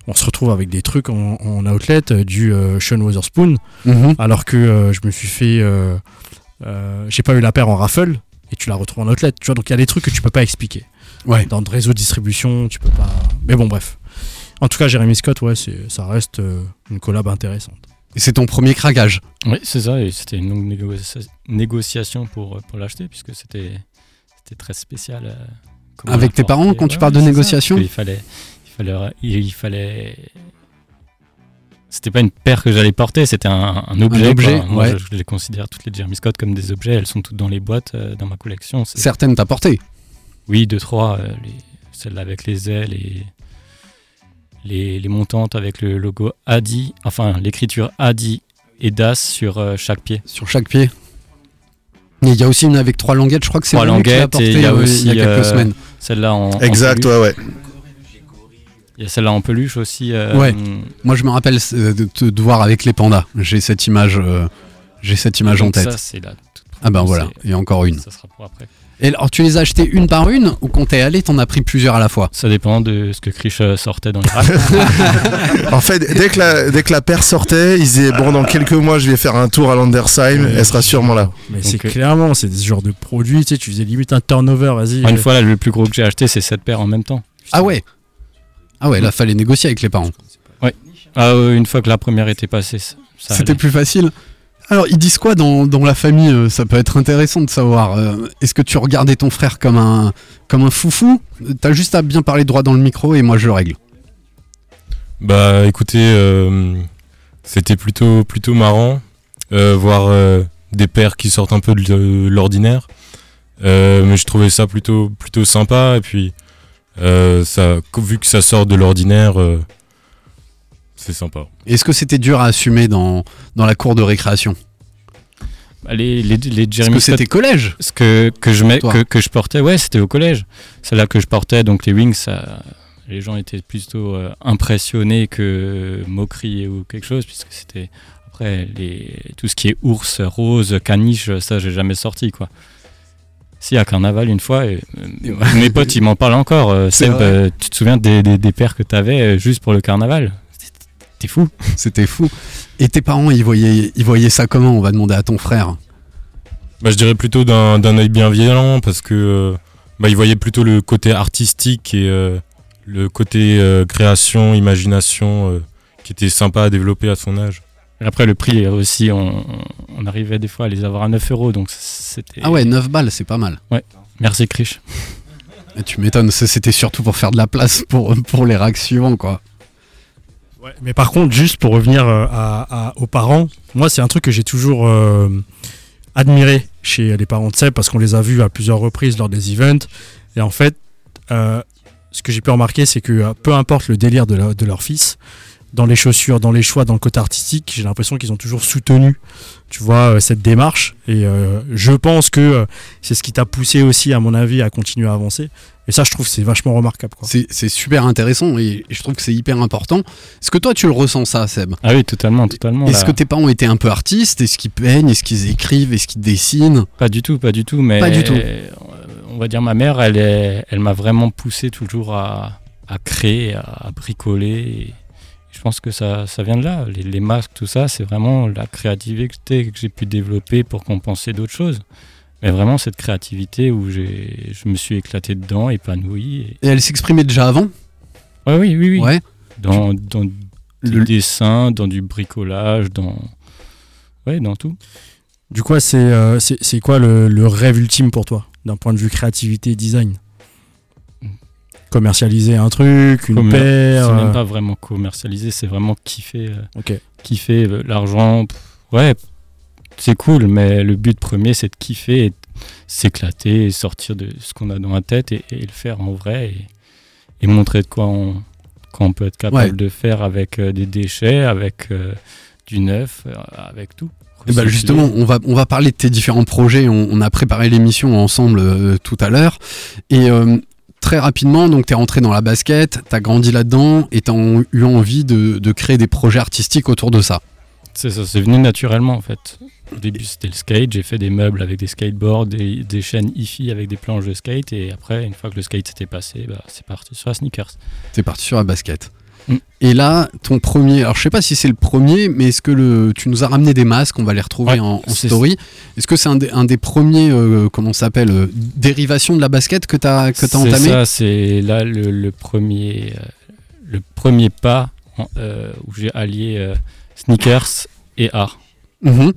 On se retrouve avec des trucs en, en outlet euh, du euh, Sean Wotherspoon.
Mhm.
Alors que euh, je me suis fait. euh, euh, J'ai pas eu la paire en raffle. Et tu la retrouves en outlet. Tu vois, donc il y a des trucs que tu peux pas expliquer.
Ouais.
Dans le réseau de distribution, tu peux pas. Mais bon, bref. En tout cas, Jérémy Scott, ouais, c'est- ça reste euh, une collab intéressante.
Et c'est ton premier craquage.
Oui, c'est ça, et c'était une longue négocia- négociation pour, pour l'acheter, puisque c'était c'était très spécial. euh,
Avec tes parents, quand tu parles de
ça,
négociation
parce qu'il fallait, il fallait, il, fallait. C'était pas une paire que j'allais porter, c'était un, un objet. Moi,
ouais.
je, je les considère toutes les Jeremy Scott comme des objets. Elles sont toutes dans les boîtes euh, dans ma collection.
Certaines t'as porté.
Oui, deux, trois. euh, les- celle avec les ailes et les, les montantes avec le logo Adi, enfin l'écriture Adi et Das sur euh, chaque pied.
Sur chaque pied. Il y a aussi une avec trois languettes, je crois que c'est
Trois languettes
porté
et il y a
euh,
aussi
il y a quelques
euh,
semaines.
celle-là en,
Exact, ouais, ouais.
Il y a celle-là en peluche aussi. euh,
Ouais. Moi, je me rappelle euh, de te voir avec les pandas. J'ai cette image, euh, j'ai cette image en tête.
Ça, c'est la toute
ah ben voilà,
c'est-
et encore une.
Ça sera pour après.
Et alors, tu les as achetées une par une ou quand t'es allé, t'en as pris plusieurs à la fois?
Ça dépend de ce que Krish sortait dans les racks. [LAUGHS] [LAUGHS]
En fait, dès que, la, dès que la paire sortait, ils disaient Bon, dans quelques mois, je vais faire un tour à Landersheim, elle sera sûrement là.
Mais c'est
euh,
clairement, c'est ce genre de produit, tu sais, tu faisais limite un turnover, vas-y.
Une fois, là, le plus gros que j'ai acheté, c'est cette paire en même temps.
Ah ouais? Ah ouais, là, fallait négocier avec les parents.
Ah, euh, une fois que la première était passée, ça, ça
C'était plus facile. Alors, ils disent quoi dans, dans la famille euh, Ça peut être intéressant de savoir. Euh, Est-ce que tu regardais ton frère comme un, comme un foufou? T'as juste à bien parler droit dans le micro et moi je le règle.
Bah écoutez, euh, c'était plutôt, plutôt marrant euh, voir euh, des paires qui sortent un peu de l'ordinaire. Euh, mais je trouvais ça plutôt, plutôt sympa. Et puis, euh, ça, vu que ça sort de l'ordinaire, euh, c'est sympa.
Est-ce que c'était dur à assumer dans, dans la cour de récréation
Bah, les, les, les Jeremy
que c'était collège
ce que, que, je mets, que, que je portais, ouais, c'était au collège. Celle-là que je portais, donc les Wings, ça, les gens étaient plutôt euh, impressionnés que moqueries ou quelque chose, puisque c'était après les, tout ce qui est ours, rose, caniche, ça j'ai jamais sorti quoi. Si à carnaval une fois, et, euh, mes potes ils m'en parlent encore. Euh,
C'est
Seb, euh, tu te souviens des, des, des paires que t'avais euh, juste pour le carnaval? T'es fou.
C'était fou. Et tes parents, ils voyaient, ils voyaient ça comment? On va demander à ton frère.
Bah, je dirais plutôt d'un d'un œil bienveillant parce que euh, bah, il voyait plutôt le côté artistique et euh, le côté euh, création, imagination euh, qui était sympa à développer à son âge.
Et après le prix aussi, on, on arrivait des fois à les avoir à 9 euros, donc c'était.
Ah ouais, 9 balles, c'est pas mal.
Ouais. Merci Krish.
Tu m'étonnes, ça, c'était surtout pour faire de la place pour, pour les racks suivants, quoi.
Ouais, mais par contre, juste pour revenir euh, à- à- aux parents, moi, c'est un truc que j'ai toujours euh, admiré chez les parents de Seb parce qu'on les a vus à plusieurs reprises lors des events. Et en fait, euh, ce que j'ai pu remarquer, c'est que peu importe le délire de leur fils, dans les chaussures, dans les choix, dans le côté artistique, j'ai l'impression qu'ils ont toujours soutenu, tu vois, euh, cette démarche. Et euh, je pense que euh, c'est ce qui t'a poussé aussi, à mon avis, à continuer à avancer. Et ça, je trouve, que c'est vachement remarquable.
C'est super intéressant et je trouve que c'est hyper important. Est-ce que toi, tu le ressens ça, Seb?
Ah oui, totalement, totalement.
Est-ce que tes parents étaient un peu artistes? Est-ce qu'ils peignent? Est-ce qu'ils écrivent? Est-ce qu'ils dessinent?
Pas du tout, pas du tout, mais
Pas du tout.
on va dire ma mère, elle est, elle m'a vraiment poussé toujours à, à créer, à, à bricoler. Et je pense que ça, ça vient de là. Les, les masques, tout ça, c'est vraiment la créativité que j'ai pu développer pour compenser d'autres choses. Mais vraiment cette créativité où j'ai, je me suis éclaté dedans, épanoui.
Et elle s'exprimait déjà avant?
Ouais, oui, oui, oui.
Ouais.
Dans, dans du dessin, dans du bricolage, dans, ouais, dans tout.
Du coup, c'est euh, quoi le, le rêve ultime pour toi, d'un point de vue créativité et design? Commercialiser un truc, une
Commer-
paire
C'est
euh,
même pas vraiment commercialisé, c'est vraiment kiffer. euh. Kiffer euh, l'argent. Ouais, c'est cool, mais le but premier, c'est de kiffer et s'éclater et sortir de ce qu'on a dans la tête et, et le faire en vrai et, et montrer de quoi on, quoi on peut être capable
Ouais.
de faire avec euh, des déchets, avec euh, du neuf, euh, avec tout. Recycler.
justement, on va, on va parler de tes différents projets. On, on a préparé l'émission ensemble euh, tout à l'heure. Et euh, très rapidement, donc tu es rentré dans la basket, tu as grandi là-dedans et tu as eu envie de, de créer des projets artistiques autour de ça.
C'est ça, c'est venu naturellement en fait. Au début c'était le skate, j'ai fait des meubles avec des skateboards, des, des chaînes hi-fi avec des planches de skate et après une fois que le skate s'était passé, bah, c'est parti sur la sneakers.
T'es parti sur la basket.
Mm.
Et là, ton premier, alors je sais pas si c'est le premier, mais est-ce que le, tu nous as ramené des masques, on va les retrouver
Ouais,
en, en
c'est-
story. Est-ce que c'est un, des- un des premiers, euh, comment ça s'appelle, euh, dérivations de la basket que tu as, que as
C'est
entamé
ça, c'est là le, le premier, euh, le premier pas euh, où j'ai allié sneakers et art.
Mhm.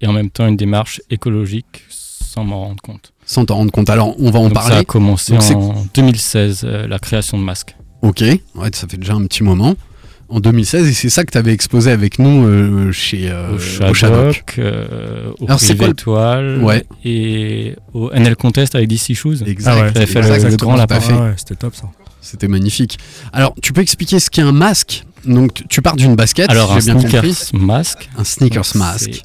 Et en même temps une démarche écologique sans m'en rendre compte.
Sans t'en rendre compte. Alors, on va en
Donc
parler.
Ça a commencé
Donc, c'est-
en 2016, euh, la création de masques.
Ok, ouais, ça fait déjà un petit moment. En 2016, et c'est ça que tu avais exposé avec nous euh, chez euh,
au euh, au
Alors, c'est
Privé
quoi le-
Étoile
Ouais.
et au NL Contest avec DC Shoes.
Exact,
Ah ouais, fait le- grand
tout à
lapin.
fait.
Ah ouais, c'était top ça.
C'était magnifique. Alors, tu peux expliquer ce qu'est un masque? Donc, tu- pars d'une basket,
Alors un
j'ai bien
sneakers
compris.
masque.
Un sneakers
Donc,
masque.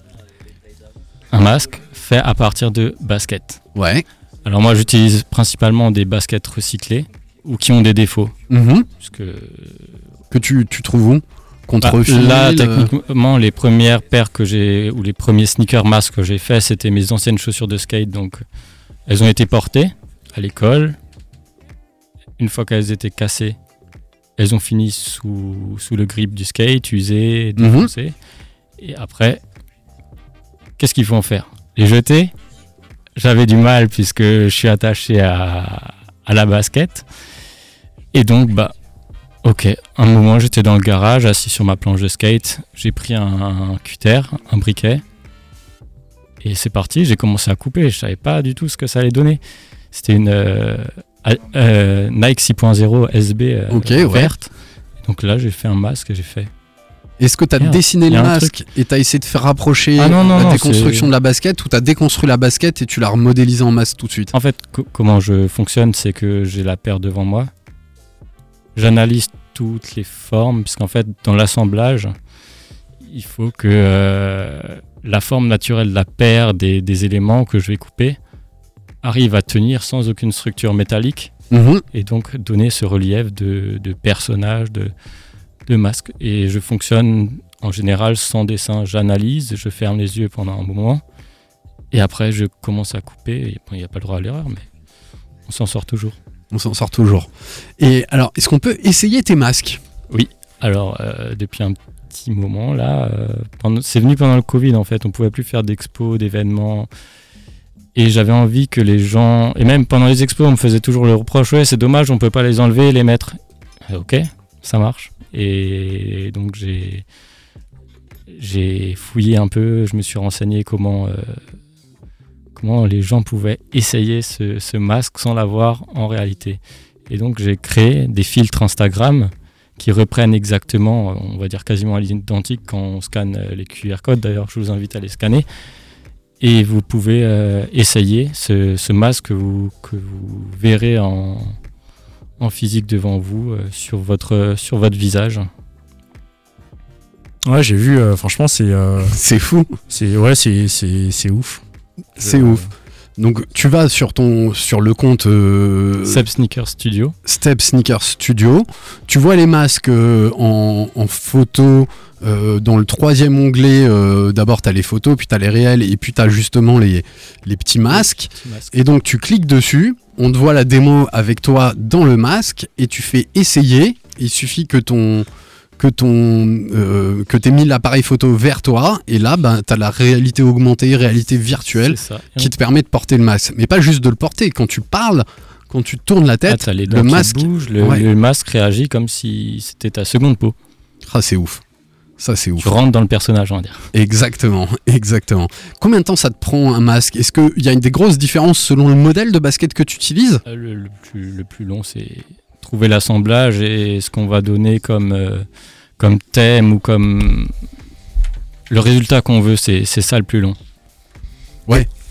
Un masque fait à partir de baskets.
Ouais.
Alors moi j'utilise principalement des baskets recyclées ou qui ont des défauts.
Mhm.
Puisque
Que tu, tu trouves où Contre
Bah,
fil
là,
euh,
techniquement, les premières paires que j'ai, ou les premiers sneakers masques que j'ai fait, c'était mes anciennes chaussures de skate. Donc, elles ont été portées à l'école. Une fois qu'elles étaient cassées, elles ont fini sous, sous le grip du skate, usées,
Mhm.
défoncées. Et après, qu'est-ce qu'il faut en faire? Les jeter? J'avais du mal puisque je suis attaché à, à la basket. Et donc, bah, Ok, un moment j'étais dans le garage, assis sur ma planche de skate, j'ai pris un, un cutter, un briquet, et c'est parti, j'ai commencé à couper, je savais pas du tout ce que ça allait donner. C'était une euh, euh, Nike 6.0 SB euh,
Ok, ouais.
verte. Donc là j'ai fait un masque et j'ai fait.
Est-ce que tu as
Merde,
dessiné le masque et tu as essayé de faire rapprocher
Ah non, non,
la
non,
déconstruction de la basket ou tu as déconstruit la basket et tu l'as remodélisé en masque tout de suite?
En fait, co- comment je fonctionne, c'est que j'ai la paire devant moi. J'analyse toutes les formes, puisqu'en fait, dans l'assemblage, il faut que euh, la forme naturelle de la paire des, des éléments que je vais couper arrive à tenir sans aucune structure métallique
Mhm.
et donc donner ce relief de, de personnages, de, de masques. Et je fonctionne en général sans dessin. J'analyse, je ferme les yeux pendant un moment, et après je commence à couper. Il n'y a pas le droit à l'erreur, mais on s'en sort toujours.
On s'en sort toujours. Et alors, est-ce qu'on peut essayer tes masques?
Oui. Alors, euh, depuis un petit moment, là, euh, c'est venu pendant le Covid, en fait. On pouvait plus faire d'expos, d'événements. Et j'avais envie que les gens. Et même pendant les expos, on me faisait toujours le reproche Ouais, c'est dommage, on peut pas les enlever et les mettre. Euh, ok, ça marche. Et donc, j'ai. Fouillé un peu, je me suis renseigné comment. Comment les gens pouvaient essayer ce, ce masque sans l'avoir en réalité. Et donc, j'ai créé des filtres Instagram qui reprennent exactement, on va dire quasiment à l'identique quand on scanne les QR codes. D'ailleurs, je vous invite à les scanner. Et vous pouvez euh, essayer ce, ce masque que vous, que vous verrez en, en physique devant vous euh, sur, votre, sur votre visage.
Ouais, j'ai vu, euh, franchement, c'est. euh, [LAUGHS]
C'est fou.
c'est ouais, c'est c'est- c'est ouf.
C'est ouf. Donc tu vas sur ton sur le compte euh,
Seb Sneaker Studio.
Step Sneaker Studio. Tu vois les masques euh, en, en photo euh, dans le troisième onglet. euh, D'abord, tu as les photos, puis tu as les réels, et puis tu as justement les, les petits masques. Et donc, tu cliques dessus. On te voit la démo avec toi dans le masque, et tu fais essayer. Il suffit que ton que ton euh, que t'aies mis l'appareil photo vers toi et là ben t'as la réalité augmentée réalité virtuelle qui te permet de porter le masque mais pas juste de le porter quand tu parles quand tu tournes la
Ah,
tête
les
le masque
bougent, le,
Ouais.
le masque réagit comme si c'était ta seconde peau.
ah c'est ouf ça c'est ouf
Tu rentres dans le personnage, on va dire.
Exactement, [LAUGHS] exactement. Combien de temps ça te prend un masque? Est-ce qu'il y a une des grosses différences selon le modèle de basket que tu utilises?
Euh, Le, le plus, le plus long, c'est trouver l'assemblage et ce qu'on va donner comme, euh, comme thème ou comme. Le résultat qu'on veut, c'est ça le plus long.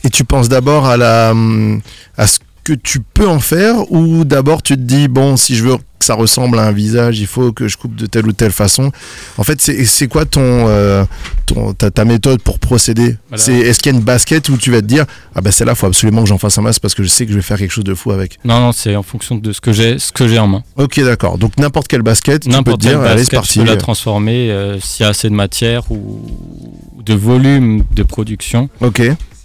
Et tu penses d'abord à hum, à ce que tu peux en faire ou d'abord tu te dis bon si je veux que ça ressemble à un visage il faut que je coupe de telle ou telle façon en fait c'est quoi ton, euh, ton ta, ta méthode pour procéder
Voilà.
c'est est-ce qu'il y a une basket où tu vas te dire ah ben celle-là faut absolument que j'en fasse un masque parce que je sais que je vais faire quelque chose de fou avec?
Non, non, c'est en fonction de ce que j'ai ce que j'ai en main.
ok d'accord donc n'importe quelle basket tu peux te dire allez c'est parti
je peux la transformer euh, s'il y a assez de matière ou de volume de production.
ok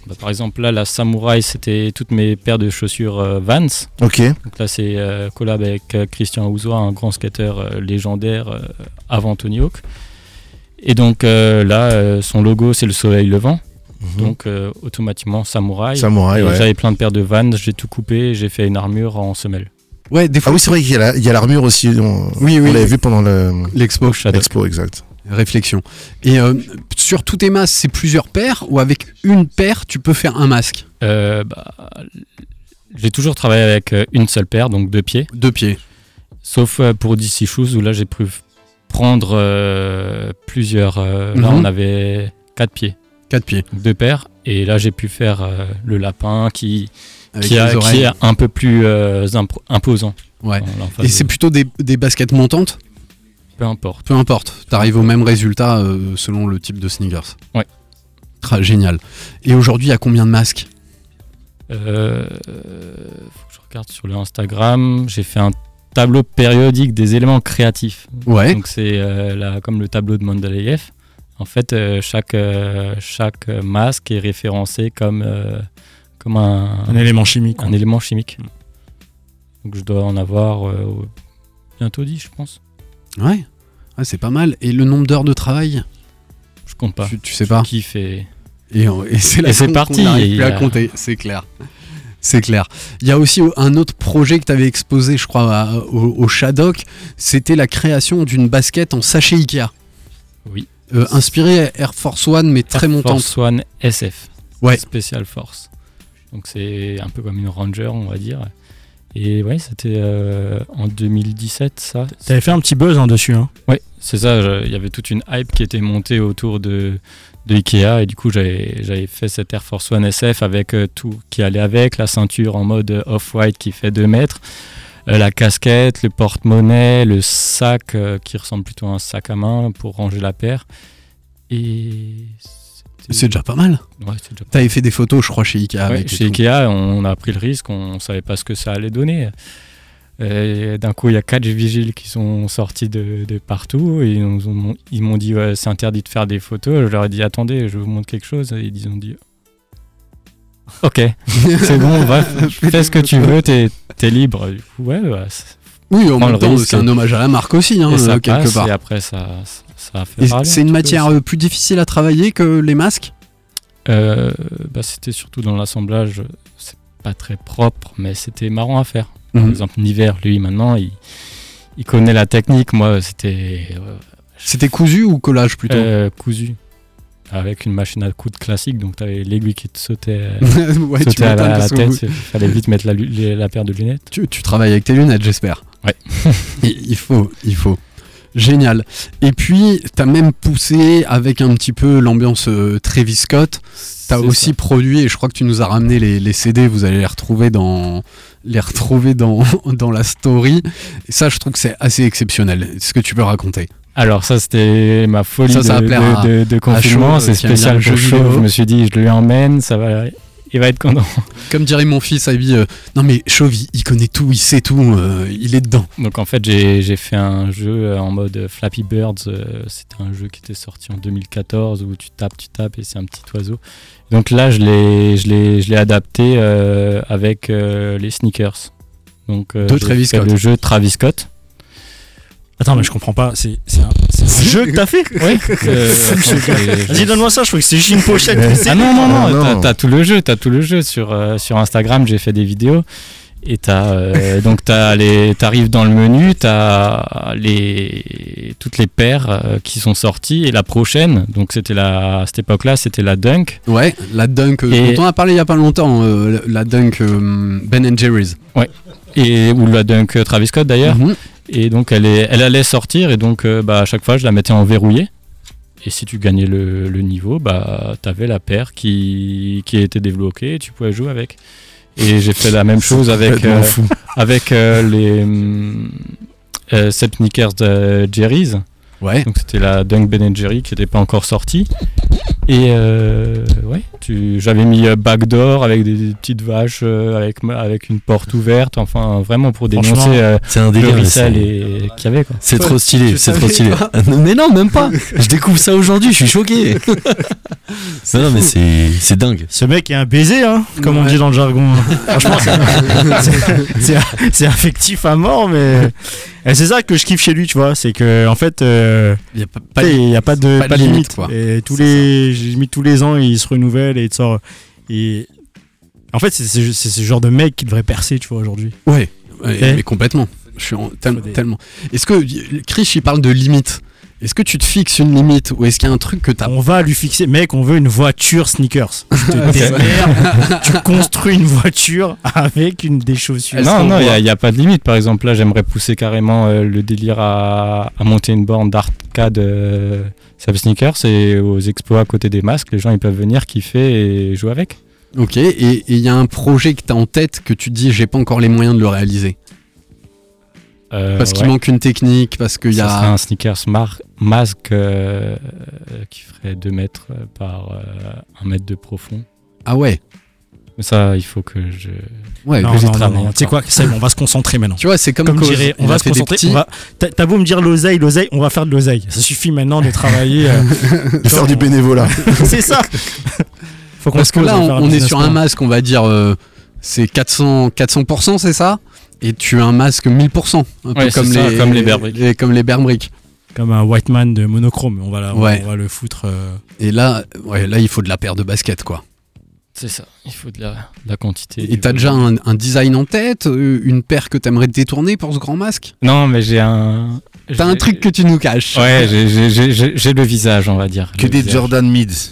Bah, par exemple, là, la Samouraï, c'était toutes mes paires de chaussures euh, Vans.
ok
Donc là, c'est euh, collab avec euh, Christian Ouzois, un grand skater euh, légendaire euh, avant Tony Hawk. Et donc euh, là, euh, son logo, c'est le soleil levant. Donc euh, automatiquement, Samouraï.
Samouraï, ouais.
J'avais plein de paires de Vans, j'ai tout coupé, j'ai fait une armure en semelle.
Ouais, des
ah
fois.
oui c'est vrai qu'il y a la- l'armure aussi on,
Oui, oui.
on l'avait vu pendant le
L'expo,
Shadow.
l'expo exact
réflexion. Et euh, sur tous tes masques, c'est plusieurs paires ou avec une paire, tu peux faire un masque?
Euh, bah, j'ai toujours travaillé avec euh, une seule paire, donc deux pieds.
Deux pieds.
Sauf pour DC Shoes où là j'ai pu prendre euh, plusieurs. Là
Mhm.
on avait quatre pieds,
Quatre pieds.
deux paires. Et là j'ai pu faire le lapin qui, qui, a- qui est un peu plus imposant.
Ouais. Et c'est plutôt des, des baskets montantes?
Peu importe.
Peu importe. T'arrives au même résultat euh, selon le type de sneakers.
Ouais.
Ah, génial. Et aujourd'hui, il y a combien de masques?
Euh, faut que je regarde sur le Instagram. J'ai fait un tableau périodique des éléments créatifs.
Ouais.
Donc c'est euh, comme le tableau de Mendeleïev. En fait, euh, chaque, euh, chaque masque est référencé comme, euh, comme un,
Un élément chimique.
un élément chimique. Donc je dois en avoir euh, bientôt 10, je pense.
Ouais. Ah, c'est pas mal. Et le nombre d'heures de travail?
Je compte pas.
tu, tu sais pas?
Je kiffe et-
Et, on- et c'est
Et parti, et
plus à compter, c'est clair. C'est clair. Il y a aussi un autre projet que tu avais exposé, je crois, à- au, au Shadok. C'était la création d'une basket en sachet Ikea.
Oui.
Euh, inspirée Air Force One, mais très
Air
montante.
Force One SF.
Ouais.
Special Force. Donc c'est un peu comme une Ranger, on va dire. Et ouais, c'était euh, en 2017, ça.
T'avais fait un petit buzz hein, dessus. Hein.
Ouais, c'est ça. Il y avait toute une hype qui était montée autour de, de Ikea. Et du coup, j'avais fait cette Air Force One SF avec euh, tout qui allait avec. La ceinture en mode euh, off-white qui fait 2 mètres. euh, la casquette, le porte-monnaie, le sac qui ressemble plutôt à un sac à main pour ranger la paire. Et.
C'est déjà pas mal.
Ouais, pas
T'avais fait des photos, je crois, chez Ikea.
Ouais,
avec et
chez. Ikea, on a pris le risque, on savait pas ce que ça allait donner. Et D'un coup, il y a quatre vigiles qui sont sortis de, de partout et ils m'ont dit ouais, c'est interdit de faire des photos. Je leur ai dit attendez, je vous montre quelque chose. Et ils ont dit ok, [LAUGHS] c'est bon, va, fais ce que tu veux, t'es es libre. Du coup, ouais, bah,
Oui, en même temps, c'est un hommage à la marque aussi, hein,
et ça
quelque
passe,
part.
Et après, ça, ça, ça fait
c'est
un
une
peu
matière euh, plus difficile à travailler que les masques
Euh, bah, c'était surtout dans l'assemblage, c'est pas très propre, mais c'était marrant à faire. Par
Mhm.
exemple, Niver, lui, maintenant, il, il connaît la technique. Moi, c'était euh,
C'était cousu ou collage plutôt
euh, cousu. Avec une machine à coudre classique, donc t'avais l'aiguille qui te sautait, [LAUGHS]
Ouais, tu
sautait à la, à la tête. Il fallait vite mettre la, paire de lunettes.
Tu, tu travailles avec tes lunettes, j'espère.
Ouais. [LAUGHS]
il il faut, il faut. Génial. Et puis, t'as même poussé avec un petit peu l'ambiance euh, Travis Scott. T'as aussi
ça.
produit, et je crois que tu nous as ramené les, les CD, vous allez les retrouver dans, les retrouver dans, [LAUGHS] dans la story. Et ça, je trouve que c'est assez exceptionnel. Ce que tu peux raconter.
Alors ça c'était ma folie
Ça, ça va
de, confinement,
Shaw,
c'est spécial pour. Je me suis dit je lui emmène, ça va, il va être content.
Comme dirait mon fils, Abby, euh, non mais Chauve, il, connaît tout, il sait tout, euh, il est dedans.
Donc en fait j'ai fait un jeu euh, en mode Flappy Birds, euh, c'était un jeu qui était sorti en 2014 où tu tapes, tu tapes et c'est un petit oiseau. Donc là je l'ai adapté avec les sneakers. Donc
De Travis Scott.
Le jeu Travis Scott.
Attends, mais je comprends pas. C'est c'est un, un jeu que t'as fait [LAUGHS]
Oui. Euh, [LAUGHS]
Vas-y, donne-moi ça. Je crois que c'est juste une pochette.
Ah non, non, non,
Ah non.
t'as- tout le jeu, t'as tout le jeu sur, euh, sur Instagram, j'ai fait des vidéos. Et t'as, euh, donc t'as les, t'arrives dans le menu, t'as les, toutes les paires euh, qui sont sorties et la prochaine, donc c'était la, à cette époque-là, c'était la Dunk.
Ouais, la Dunk, euh,
Et-
dont on a parlé il y a pas longtemps, euh, la Dunk euh, Ben Jerry's.
Et, ou la Dunk Travis Scott d'ailleurs.
Mhm.
Et donc elle, est, elle allait sortir et donc euh, bah, à chaque fois je la mettais en verrouillé. Et si tu gagnais le, le niveau, bah, tu avais la paire qui, qui était débloquée et tu pouvais jouer avec. Et j'ai fait la même chose avec, euh, avec euh, les euh, Sepp Sneakers de Jerry's.
Ouais.
Donc c'était la Dunk Ben Jerry qui n'était pas encore sortie. Et euh, ouais, tu, j'avais mis euh, backdoor avec des, des petites vaches, euh, avec, avec une porte ouverte, enfin vraiment pour dénoncer euh,
C'est un
le
délire.
resell
c'est-
et- qu'il y avait quoi.
C'est trop stylé, c'est trop stylé. non, Mais non, même pas. [LAUGHS] Je découvre ça aujourd'hui, je suis choqué. [LAUGHS] non, non, mais c'est c'est dingue.
Ce mec est un baiser, hein, comme on dit dans le jargon. [LAUGHS] Franchement, c'est- c'est- c'est c'est affectif à mort, mais et c'est ça que je kiffe chez lui, tu vois. C'est que en fait, euh,
A
sais, il n'y a pas de,
pas de
pas de
limite, quoi.
Et tous les, tous les ans, il se renouvelle et il te sort. Et en fait, c'est ce genre de mec qui devrait percer, tu vois, aujourd'hui.
Ouais, ouais,
Eh
mais complètement. Je suis en- tellement. Est-ce que Chris il parle de limite Est-ce que tu te fixes une limite ou est-ce qu'il y a un truc que t'as
On va lui fixer, mec, on veut une voiture sneakers. [LAUGHS] Tu te démerdes, [LAUGHS] tu construis une voiture avec une des chaussures.
Non, non, il n'y a, pas de limite. Par exemple, là, j'aimerais pousser carrément euh, le délire à, à monter une borne d'arcade euh, Sub Sneakers et aux expos à côté des masques. Les gens, ils peuvent venir kiffer et jouer avec.
Ok, et et il y a un projet que t'as en tête que tu te dis j'ai pas encore les moyens de le réaliser?
Euh,
parce qu'il
ouais.
manque une technique, parce qu'il y
Ça serait
a.
un sneakers mar- masque euh, qui ferait 2 mètres euh, par 1 mètre de profond.
Ah ouais,
Mais ça, il faut que je.
ouais.
Non,
que
non, non. Tu sais quoi, c'est bon, on va se concentrer maintenant.
Tu vois, c'est comme,
Comme
Cause.
dirait, on va se concentrer.
petits-
on va- T'as t'as beau me dire l'oseille, l'oseille, on va faire de l'oseille. Ça suffit maintenant de travailler. euh, [LAUGHS]
De faire du bénévolat. [LAUGHS]
c'est ça. Faut qu'on
Parce
se
que
pose
là, on, on est sur un masque, on va dire, euh, c'est 400, 400%, c'est ça? Et tu as un masque 1000%, un peu
Ouais,
comme,
ça,
les,
comme les Bear Bricks.
les- comme les Bear Bricks.
Comme un white man de monochrome. On va, la- on-
Ouais.
on va le foutre. euh,
Et là, ouais, là, il faut de la paire de baskets, quoi.
C'est ça, il faut de la, de la quantité.
Et t'as déjà un, un design en tête, euh, une paire que t'aimerais détourner pour ce grand masque?
Non, mais j'ai un.
T'as un truc que tu nous caches.
Ouais, j'ai- le visage, on va dire.
Que des
visage.
Jordan Mids.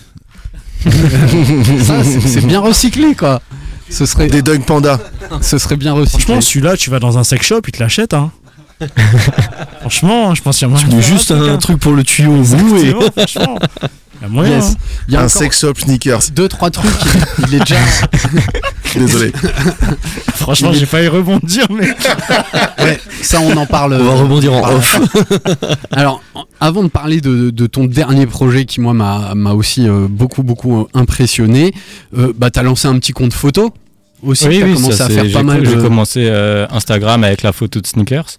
[LAUGHS]
Ça, c'est bien recyclé, quoi. Ce serait,
Des Dunk Panda.
ce serait bien recyclé.
Franchement, celui-là, tu vas dans un sex shop, il te l'achète. Hein. [LAUGHS] Franchement, je pense qu'il y a moyen.
Tu
de
mets juste un
hein.
truc pour le tuyau au bout et.
Exactement, franchement. Il y a moyen.
Yes.
hein.
Il y a
Un sex shop sneakers.
deux, trois trucs. il est déjà. [LAUGHS]
Désolé.
Franchement, j'ai failli rebondir, mais. [LAUGHS]
Ouais, ça, on en parle.
On va
euh,
rebondir en off. [LAUGHS]
Alors, avant de parler de, de ton dernier projet qui, moi, m'a aussi euh, beaucoup, beaucoup euh, impressionné, euh, bah, t'as lancé un petit compte photo aussi.
Oui, oui,
commencé
ça,
à faire
j'ai
pas mal.
J'ai commencé euh, Instagram avec la photo de sneakers.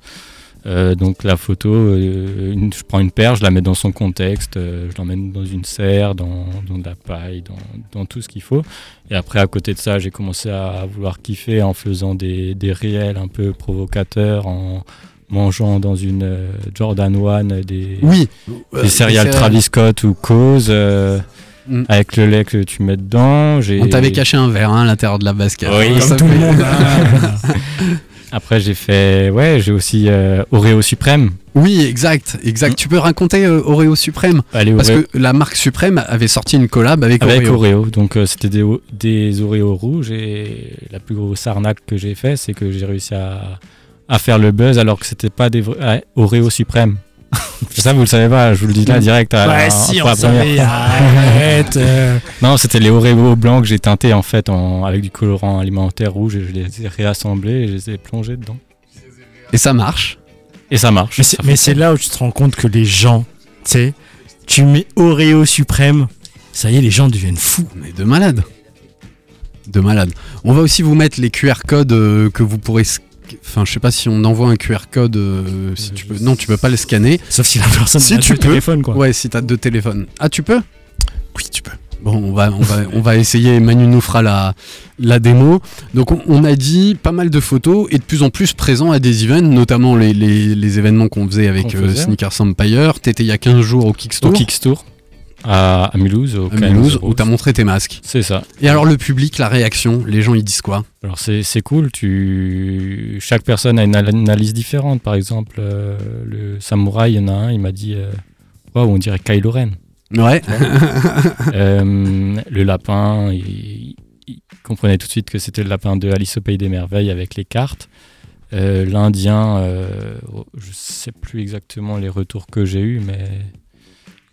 Euh, donc la photo, euh, une- je prends une paire, je la mets dans son contexte, euh, je l'emmène dans une serre, dans, dans de la paille, dans, dans tout ce qu'il faut. Et après, à côté de ça, j'ai commencé à vouloir kiffer en faisant des, des réels un peu provocateurs, en mangeant dans une euh, Jordan One des,
Oui.
des céréales. Travis Scott ou Cause. euh,
Mm.
Avec le lait que tu mets dedans. j'ai-
On t'avait caché un verre hein, à l'intérieur de la basket.
Oui,
Hein,
comme tout le monde, [LAUGHS] Après, j'ai fait. Ouais, j'ai aussi euh, Oreo Suprême.
Oui, exact, exact. Tu peux raconter euh, Oreo Suprême?
Allez,
Parce
Oreo.
que la marque Suprême avait sorti une collab avec,
Avec
Oreo.
Oreo. Donc, euh, c'était des, des Oreo rouges. Et la plus grosse arnaque que j'ai fait, c'est que j'ai réussi à, à faire le buzz alors que c'était pas des vrais- ouais, Oreo Suprême. [LAUGHS] Ça, vous le savez pas, je vous le dis là direct. à-
Ouais,
en-
si, on savait, arrête, euh. [LAUGHS]
Non, c'était les Oreo blancs que j'ai teintés en fait en- avec du colorant alimentaire rouge et je les ai réassemblés et je les ai plongés dedans.
Et ça marche.
Et ça marche.
Mais c'est- là où tu te rends compte que les gens, tu sais, tu mets Oreo suprême, ça y est, les gens deviennent fous.
Mais de malade. De malade. On va aussi vous mettre les QR codes euh, que vous pourrez. Enfin, je sais pas si on envoie un QR code. euh, si tu peux. Non, tu peux pas le scanner.
Sauf si la personne
si
a
tu
deux
peux.
téléphones, quoi.
Ouais, si t'as deux téléphones. Ah, tu peux?
Oui, tu peux.
Bon, on va, on va, on va essayer. Manu nous fera la, la démo. Donc, on, on a dit pas mal de photos et de plus en plus présents à des events, notamment les, les- les événements qu'on faisait avec euh. Sneakers Empire. T'étais il y a 15 jours au Kickstore.
Au Kickstore à, à Mulhouse. Au
à Mulhouse, où t'as montré tes masques.
C'est ça.
Et alors, le public, la réaction, les gens, ils disent quoi?
Alors c'est cool, tu... chaque personne a une al- analyse différente. Par exemple, euh, le samouraï, il y en a un, il m'a dit euh, Waouh, on dirait Kylo Ren.
Ouais. [LAUGHS]
Euh, le lapin, il, il comprenait tout de suite que c'était le lapin de Alice au Pays des Merveilles avec les cartes. Euh, L'Indien, euh, oh, je sais plus exactement les retours que j'ai eus, mais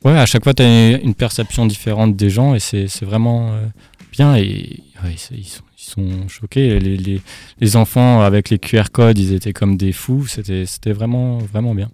ouais, à chaque fois, tu as une perception différente des gens et c'est vraiment euh, bien. Et ils, sont, choqués. Les, les- les enfants avec les QR codes, ils étaient comme des fous. C'était c'était vraiment, vraiment bien.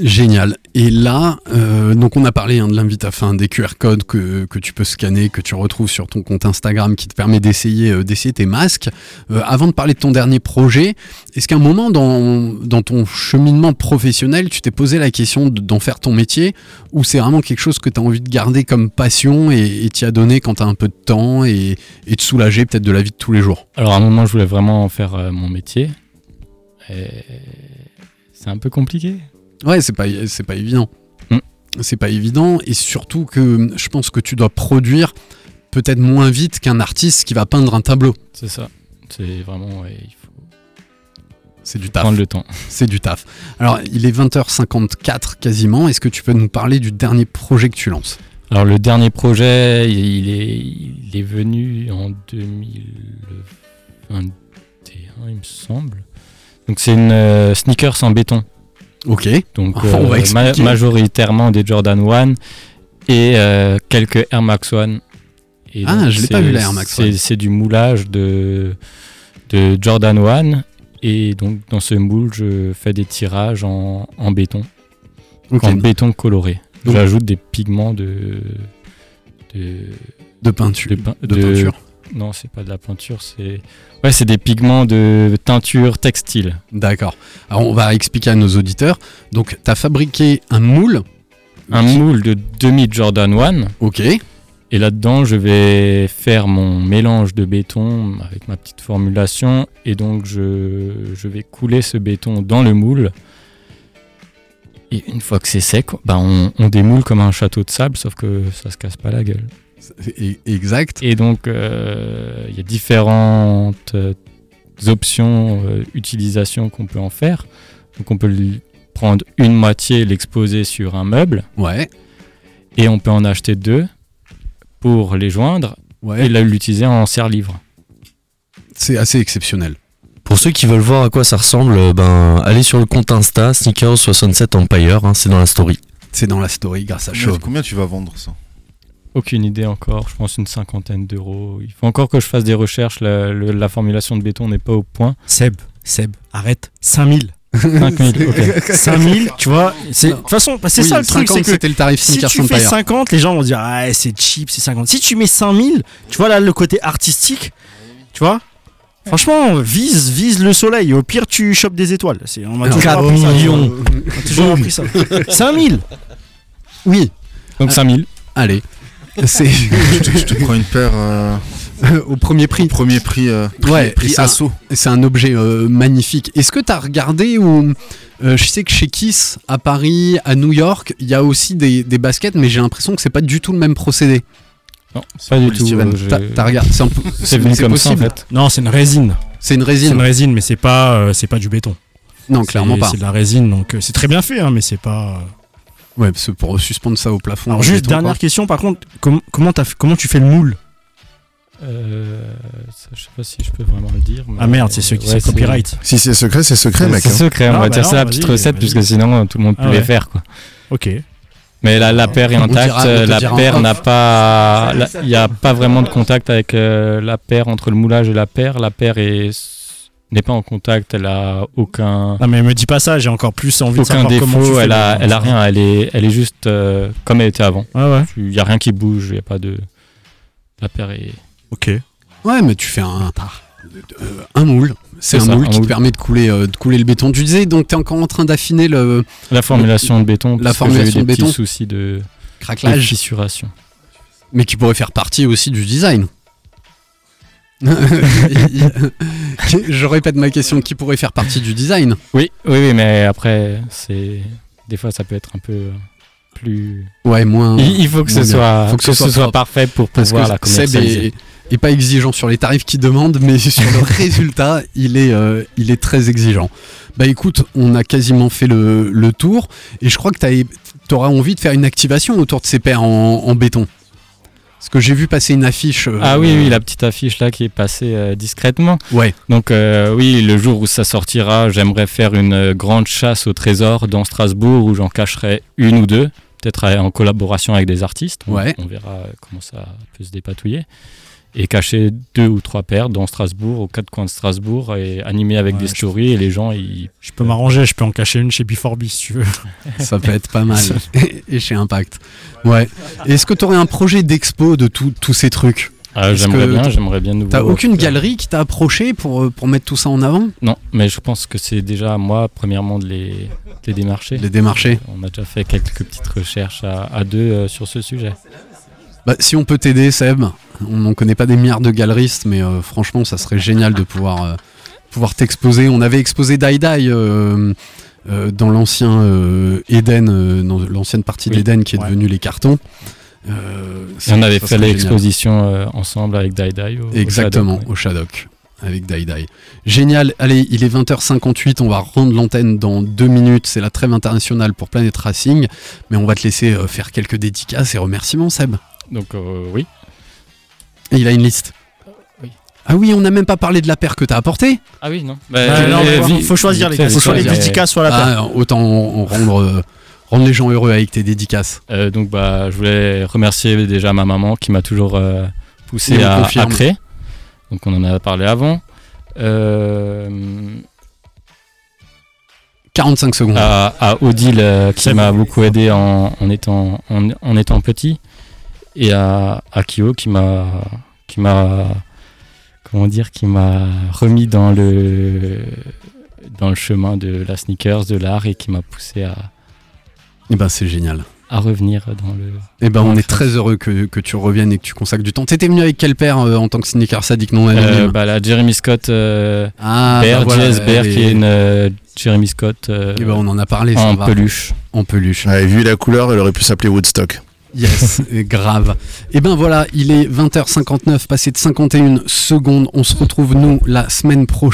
Génial. Et là, euh, donc on a parlé hein, de l'invite, enfin des QR codes que, que tu peux scanner, que tu retrouves sur ton compte Instagram, qui te permet d'essayer euh, d'essayer tes masques. Euh, avant de parler de ton dernier projet, est-ce qu'à un moment dans, dans ton cheminement professionnel, tu t'es posé la question de- d'en faire ton métier, ou c'est vraiment quelque chose que tu as envie de garder comme passion et t'y as donné quand tu un peu de temps et, et te soulager peut-être de la vie de tous les jours?
Alors à un moment, je voulais vraiment faire euh, mon métier. Et c'est un peu compliqué.
Ouais, c'est pas, c'est pas évident.
Mm.
C'est pas évident, et surtout que je pense que tu dois produire peut-être moins vite qu'un artiste qui va peindre un tableau.
C'est ça. C'est vraiment, ouais, il faut
C'est du taf.
prendre le temps. [LAUGHS]
C'est du taf. Alors, il est 20h54 quasiment. Est-ce que tu peux nous parler du dernier projet que tu lances?
Alors le dernier projet, il est, il est venu en 2021, il me semble. Donc c'est une euh, sneakers en béton.
Ok.
Donc
On va
euh, ma- majoritairement des Jordan 1 et euh, quelques Air Max 1. Et
Ah, je l'ai pas vu, la Air Max
c'est-
One.
C'est du moulage de, de Jordan 1 et donc dans ce moule, je fais des tirages en, en béton, en béton coloré. J'ajoute des pigments de de,
De peinture.
de, pein-
de peinture.
Non, c'est pas de la peinture, c'est ouais, c'est des pigments de teinture textile.
D'accord. Alors, on va expliquer à nos auditeurs. Donc, tu as fabriqué un moule.
Un
qui-
moule de demi Jordan 1
Ok.
Et là-dedans, je vais faire mon mélange de béton avec ma petite formulation. Et donc, je, je vais couler ce béton dans le moule. Et une fois que c'est sec, bah, on, on démoule comme un château de sable, sauf que ça se casse pas la gueule.
E- Exact.
Et donc, euh, il y a différentes euh, options, euh, utilisations qu'on peut en faire. Donc, on peut prendre une moitié, l'exposer sur un meuble.
Ouais.
Et on peut en acheter deux pour les joindre
Ouais.
et l'utiliser en serre-livre.
C'est assez exceptionnel.
Pour ceux qui veulent voir à quoi ça ressemble, ben allez sur le compte Insta Sneakers67 Empire, hein, c'est dans la story.
C'est dans la story grâce à Chauve.
combien tu vas vendre ça?
Aucune idée encore, je pense une cinquantaine d'euros. Il faut encore que je fasse des recherches, la, le- la formulation de béton n'est pas au point.
Seb, Seb, arrête. 5000.
5000, ok. [LAUGHS]
5000, tu vois. De toute façon, c'est
Oui,
ça le truc.
50,
c'est que
c'était le tarif
si tu fais
Empire.
50, les gens vont dire Ah, c'est cheap, c'est 50. Si tu mets 5000, tu vois là le côté artistique, tu vois Franchement, vise, vise le soleil. Au pire, tu chopes des étoiles. C'est, on m'a toujours
4
appris ça. On m'a toujours appris ça. [LAUGHS] 5000
Oui.
Donc 5000.
Allez. [LAUGHS] C'est
je, te, je te prends une paire euh,
au premier prix.
premier prix, euh, prix,
Ouais,
prix
c'est un-
assaut.
C'est un objet euh, magnifique. Est-ce que tu as regardé ou euh, je sais que chez Kiss à Paris, à New York, il y a aussi des, des baskets, mais j'ai l'impression que c'est pas du tout le même procédé.
Non, pas du tout.
T'as regardé C'est
C'est venu comme ça en
possible.
fait.
Non, c'est une résine.
C'est une
C'est
résine.
une résine, mais c'est pas, euh, c'est pas du béton.
Non, clairement
C'est-
pas.
C'est de la résine, donc euh, c'est très bien fait, hein, mais c'est pas.
Ouais, pour suspendre ça au plafond.
Alors juste dernière
quoi.
question, par contre, com- comment comment tu fais le moule?
Euh, ça, je sais pas si je peux vraiment le dire. mais-
Ah merde, c'est ceux qui
Ouais,
c'est copyright.
Si c'est secret, c'est secret, mec.
C'est
hein.
secret, on
Ah,
va
bah
dire
non,
c'est la petite recette, puisque sinon tout le monde peut
Ah
les
ouais.
faire. Quoi.
Ok.
Mais la, la paire est intacte, la paire n'a pas. Il n'y a pas vraiment de contact avec euh, la paire entre le moulage et la paire. La paire est n'est pas en contact, elle a aucun.
Non mais me dis pas ça, j'ai encore plus envie de
Aucun
savoir comment tu
défaut,
fais
elle
le
a, elle a rien, elle est, elle est juste euh, comme elle était avant.
Ouais ouais.
Il n'y a rien qui bouge, il n'y a pas de. La paire est.
Ok.
Ouais, mais tu fais un, euh, un moule. C'est un
ça,
moule
un
qui te
moule.
permet de couler, euh, de couler le béton. Tu disais, donc tu es encore en train d'affiner le
La formulation de béton,
La formulation de
des petits
béton.
soucis de, de
craquelage,
fissuration.
mais qui pourrait faire partie aussi du design. [LAUGHS] Je répète ma question, qui pourrait faire partie du design
Oui, oui, oui, mais après, c'est. Des fois, ça peut être un peu plus.
Ouais, moins.
Il, il faut que ce soit,
Faut
que ce soit,
propre.
parfait pour pouvoir la commercialiser.
est, est pas exigeant sur les tarifs qu'il demande, mais [LAUGHS] sur le [LAUGHS] résultat, il est, euh, il est très exigeant. Bah écoute, on a quasiment fait le, le tour, et je crois que tu auras envie de faire une activation autour de ces paires en, en béton. Parce que j'ai vu passer une affiche. euh,
Ah oui, oui, la petite affiche là qui est passée euh, discrètement.
Ouais,
Donc euh, oui, le jour où ça sortira, j'aimerais faire une grande chasse au trésor dans Strasbourg où j'en cacherai une ou deux, peut-être en collaboration avec des artistes. On-
Ouais.
On, verra comment ça peut se dépatouiller. Et cacher deux ou trois paires dans Strasbourg, aux quatre coins de Strasbourg, et animer avec
Ouais,
des stories. Et les gens, ils...
Je peux m'arranger, je peux en cacher une chez Biforbi si tu veux. [LAUGHS]
ça peut être pas mal. [LAUGHS] et chez Impact. Ouais. Est-ce que tu aurais un projet d'expo de tout- tous ces trucs?
Ah, j'aimerais bien, j'aimerais bien nous
T'as aucune
faire-
galerie qui t'a approché pour, euh, pour mettre tout ça en avant?
Non, mais je pense que c'est déjà à moi, premièrement, de les, de les démarcher.
Les démarcher
On a déjà fait quelques petites recherches à, à deux euh, sur ce sujet.
Bah, si on peut t'aider, Seb, on n'en connaît pas des milliards de galeristes, mais euh, franchement, ça serait génial de pouvoir, euh, pouvoir t'exposer. On avait exposé Dai Dai euh, euh, dans l'ancien euh, Eden, euh, dans l'ancienne partie
Oui.
d'Eden qui est
Ouais.
devenue les cartons. Euh,
Et on avait
ça
fait l'exposition euh, ensemble avec Dai Dai. au- au
Exactement, au Shadok, avec Dai Dai. Génial, allez, il est 20h58, on va rendre l'antenne dans deux minutes, c'est la trêve internationale pour Planet Racing, mais on va te laisser euh, faire quelques dédicaces et remerciements, Seb.
Donc euh, oui.
Et il a une liste.
Oui.
Ah oui, on n'a même pas parlé de la paire que t'as apportée.
Ah oui, non.
Ouais, non, faut- faut choisir les gars, faut choisir les dédicaces sur la paire.
Ah, autant en- en rendre, euh, rendre les gens heureux avec tes dédicaces.
Euh, donc bah, je voulais remercier déjà ma maman qui m'a toujours euh, poussé à, à créer. Donc on en a parlé avant. Euh,
45 secondes.
à, à Odile euh, qui m'a beaucoup aidé en, en étant, en, en étant petit et à, à Kyo qui m'a qui m'a comment dire qui m'a remis dans le dans le chemin de la sneakers de l'art et qui m'a poussé à,
Et ben c'est génial.
à revenir dans le
Et ben
dans
on est très heureux que, que tu reviennes et que tu consacres du temps. T'étais venu avec quelle paire euh, en tant que sneaker sadique? Non
Euh, bah, la Jeremy Scott euh,
Ah,
Bear,
bah voilà,
JS Bear,
et-
qui est une euh, Jeremy Scott euh,
Eh ben, on en a parlé, ça
en
va.
peluche.
En peluche.
Ouais, vu la couleur, elle aurait pu s'appeler Woodstock.
Yes, [LAUGHS] grave. Et ben voilà, il est 20h59, passé de 51 secondes. On se retrouve nous la semaine prochaine.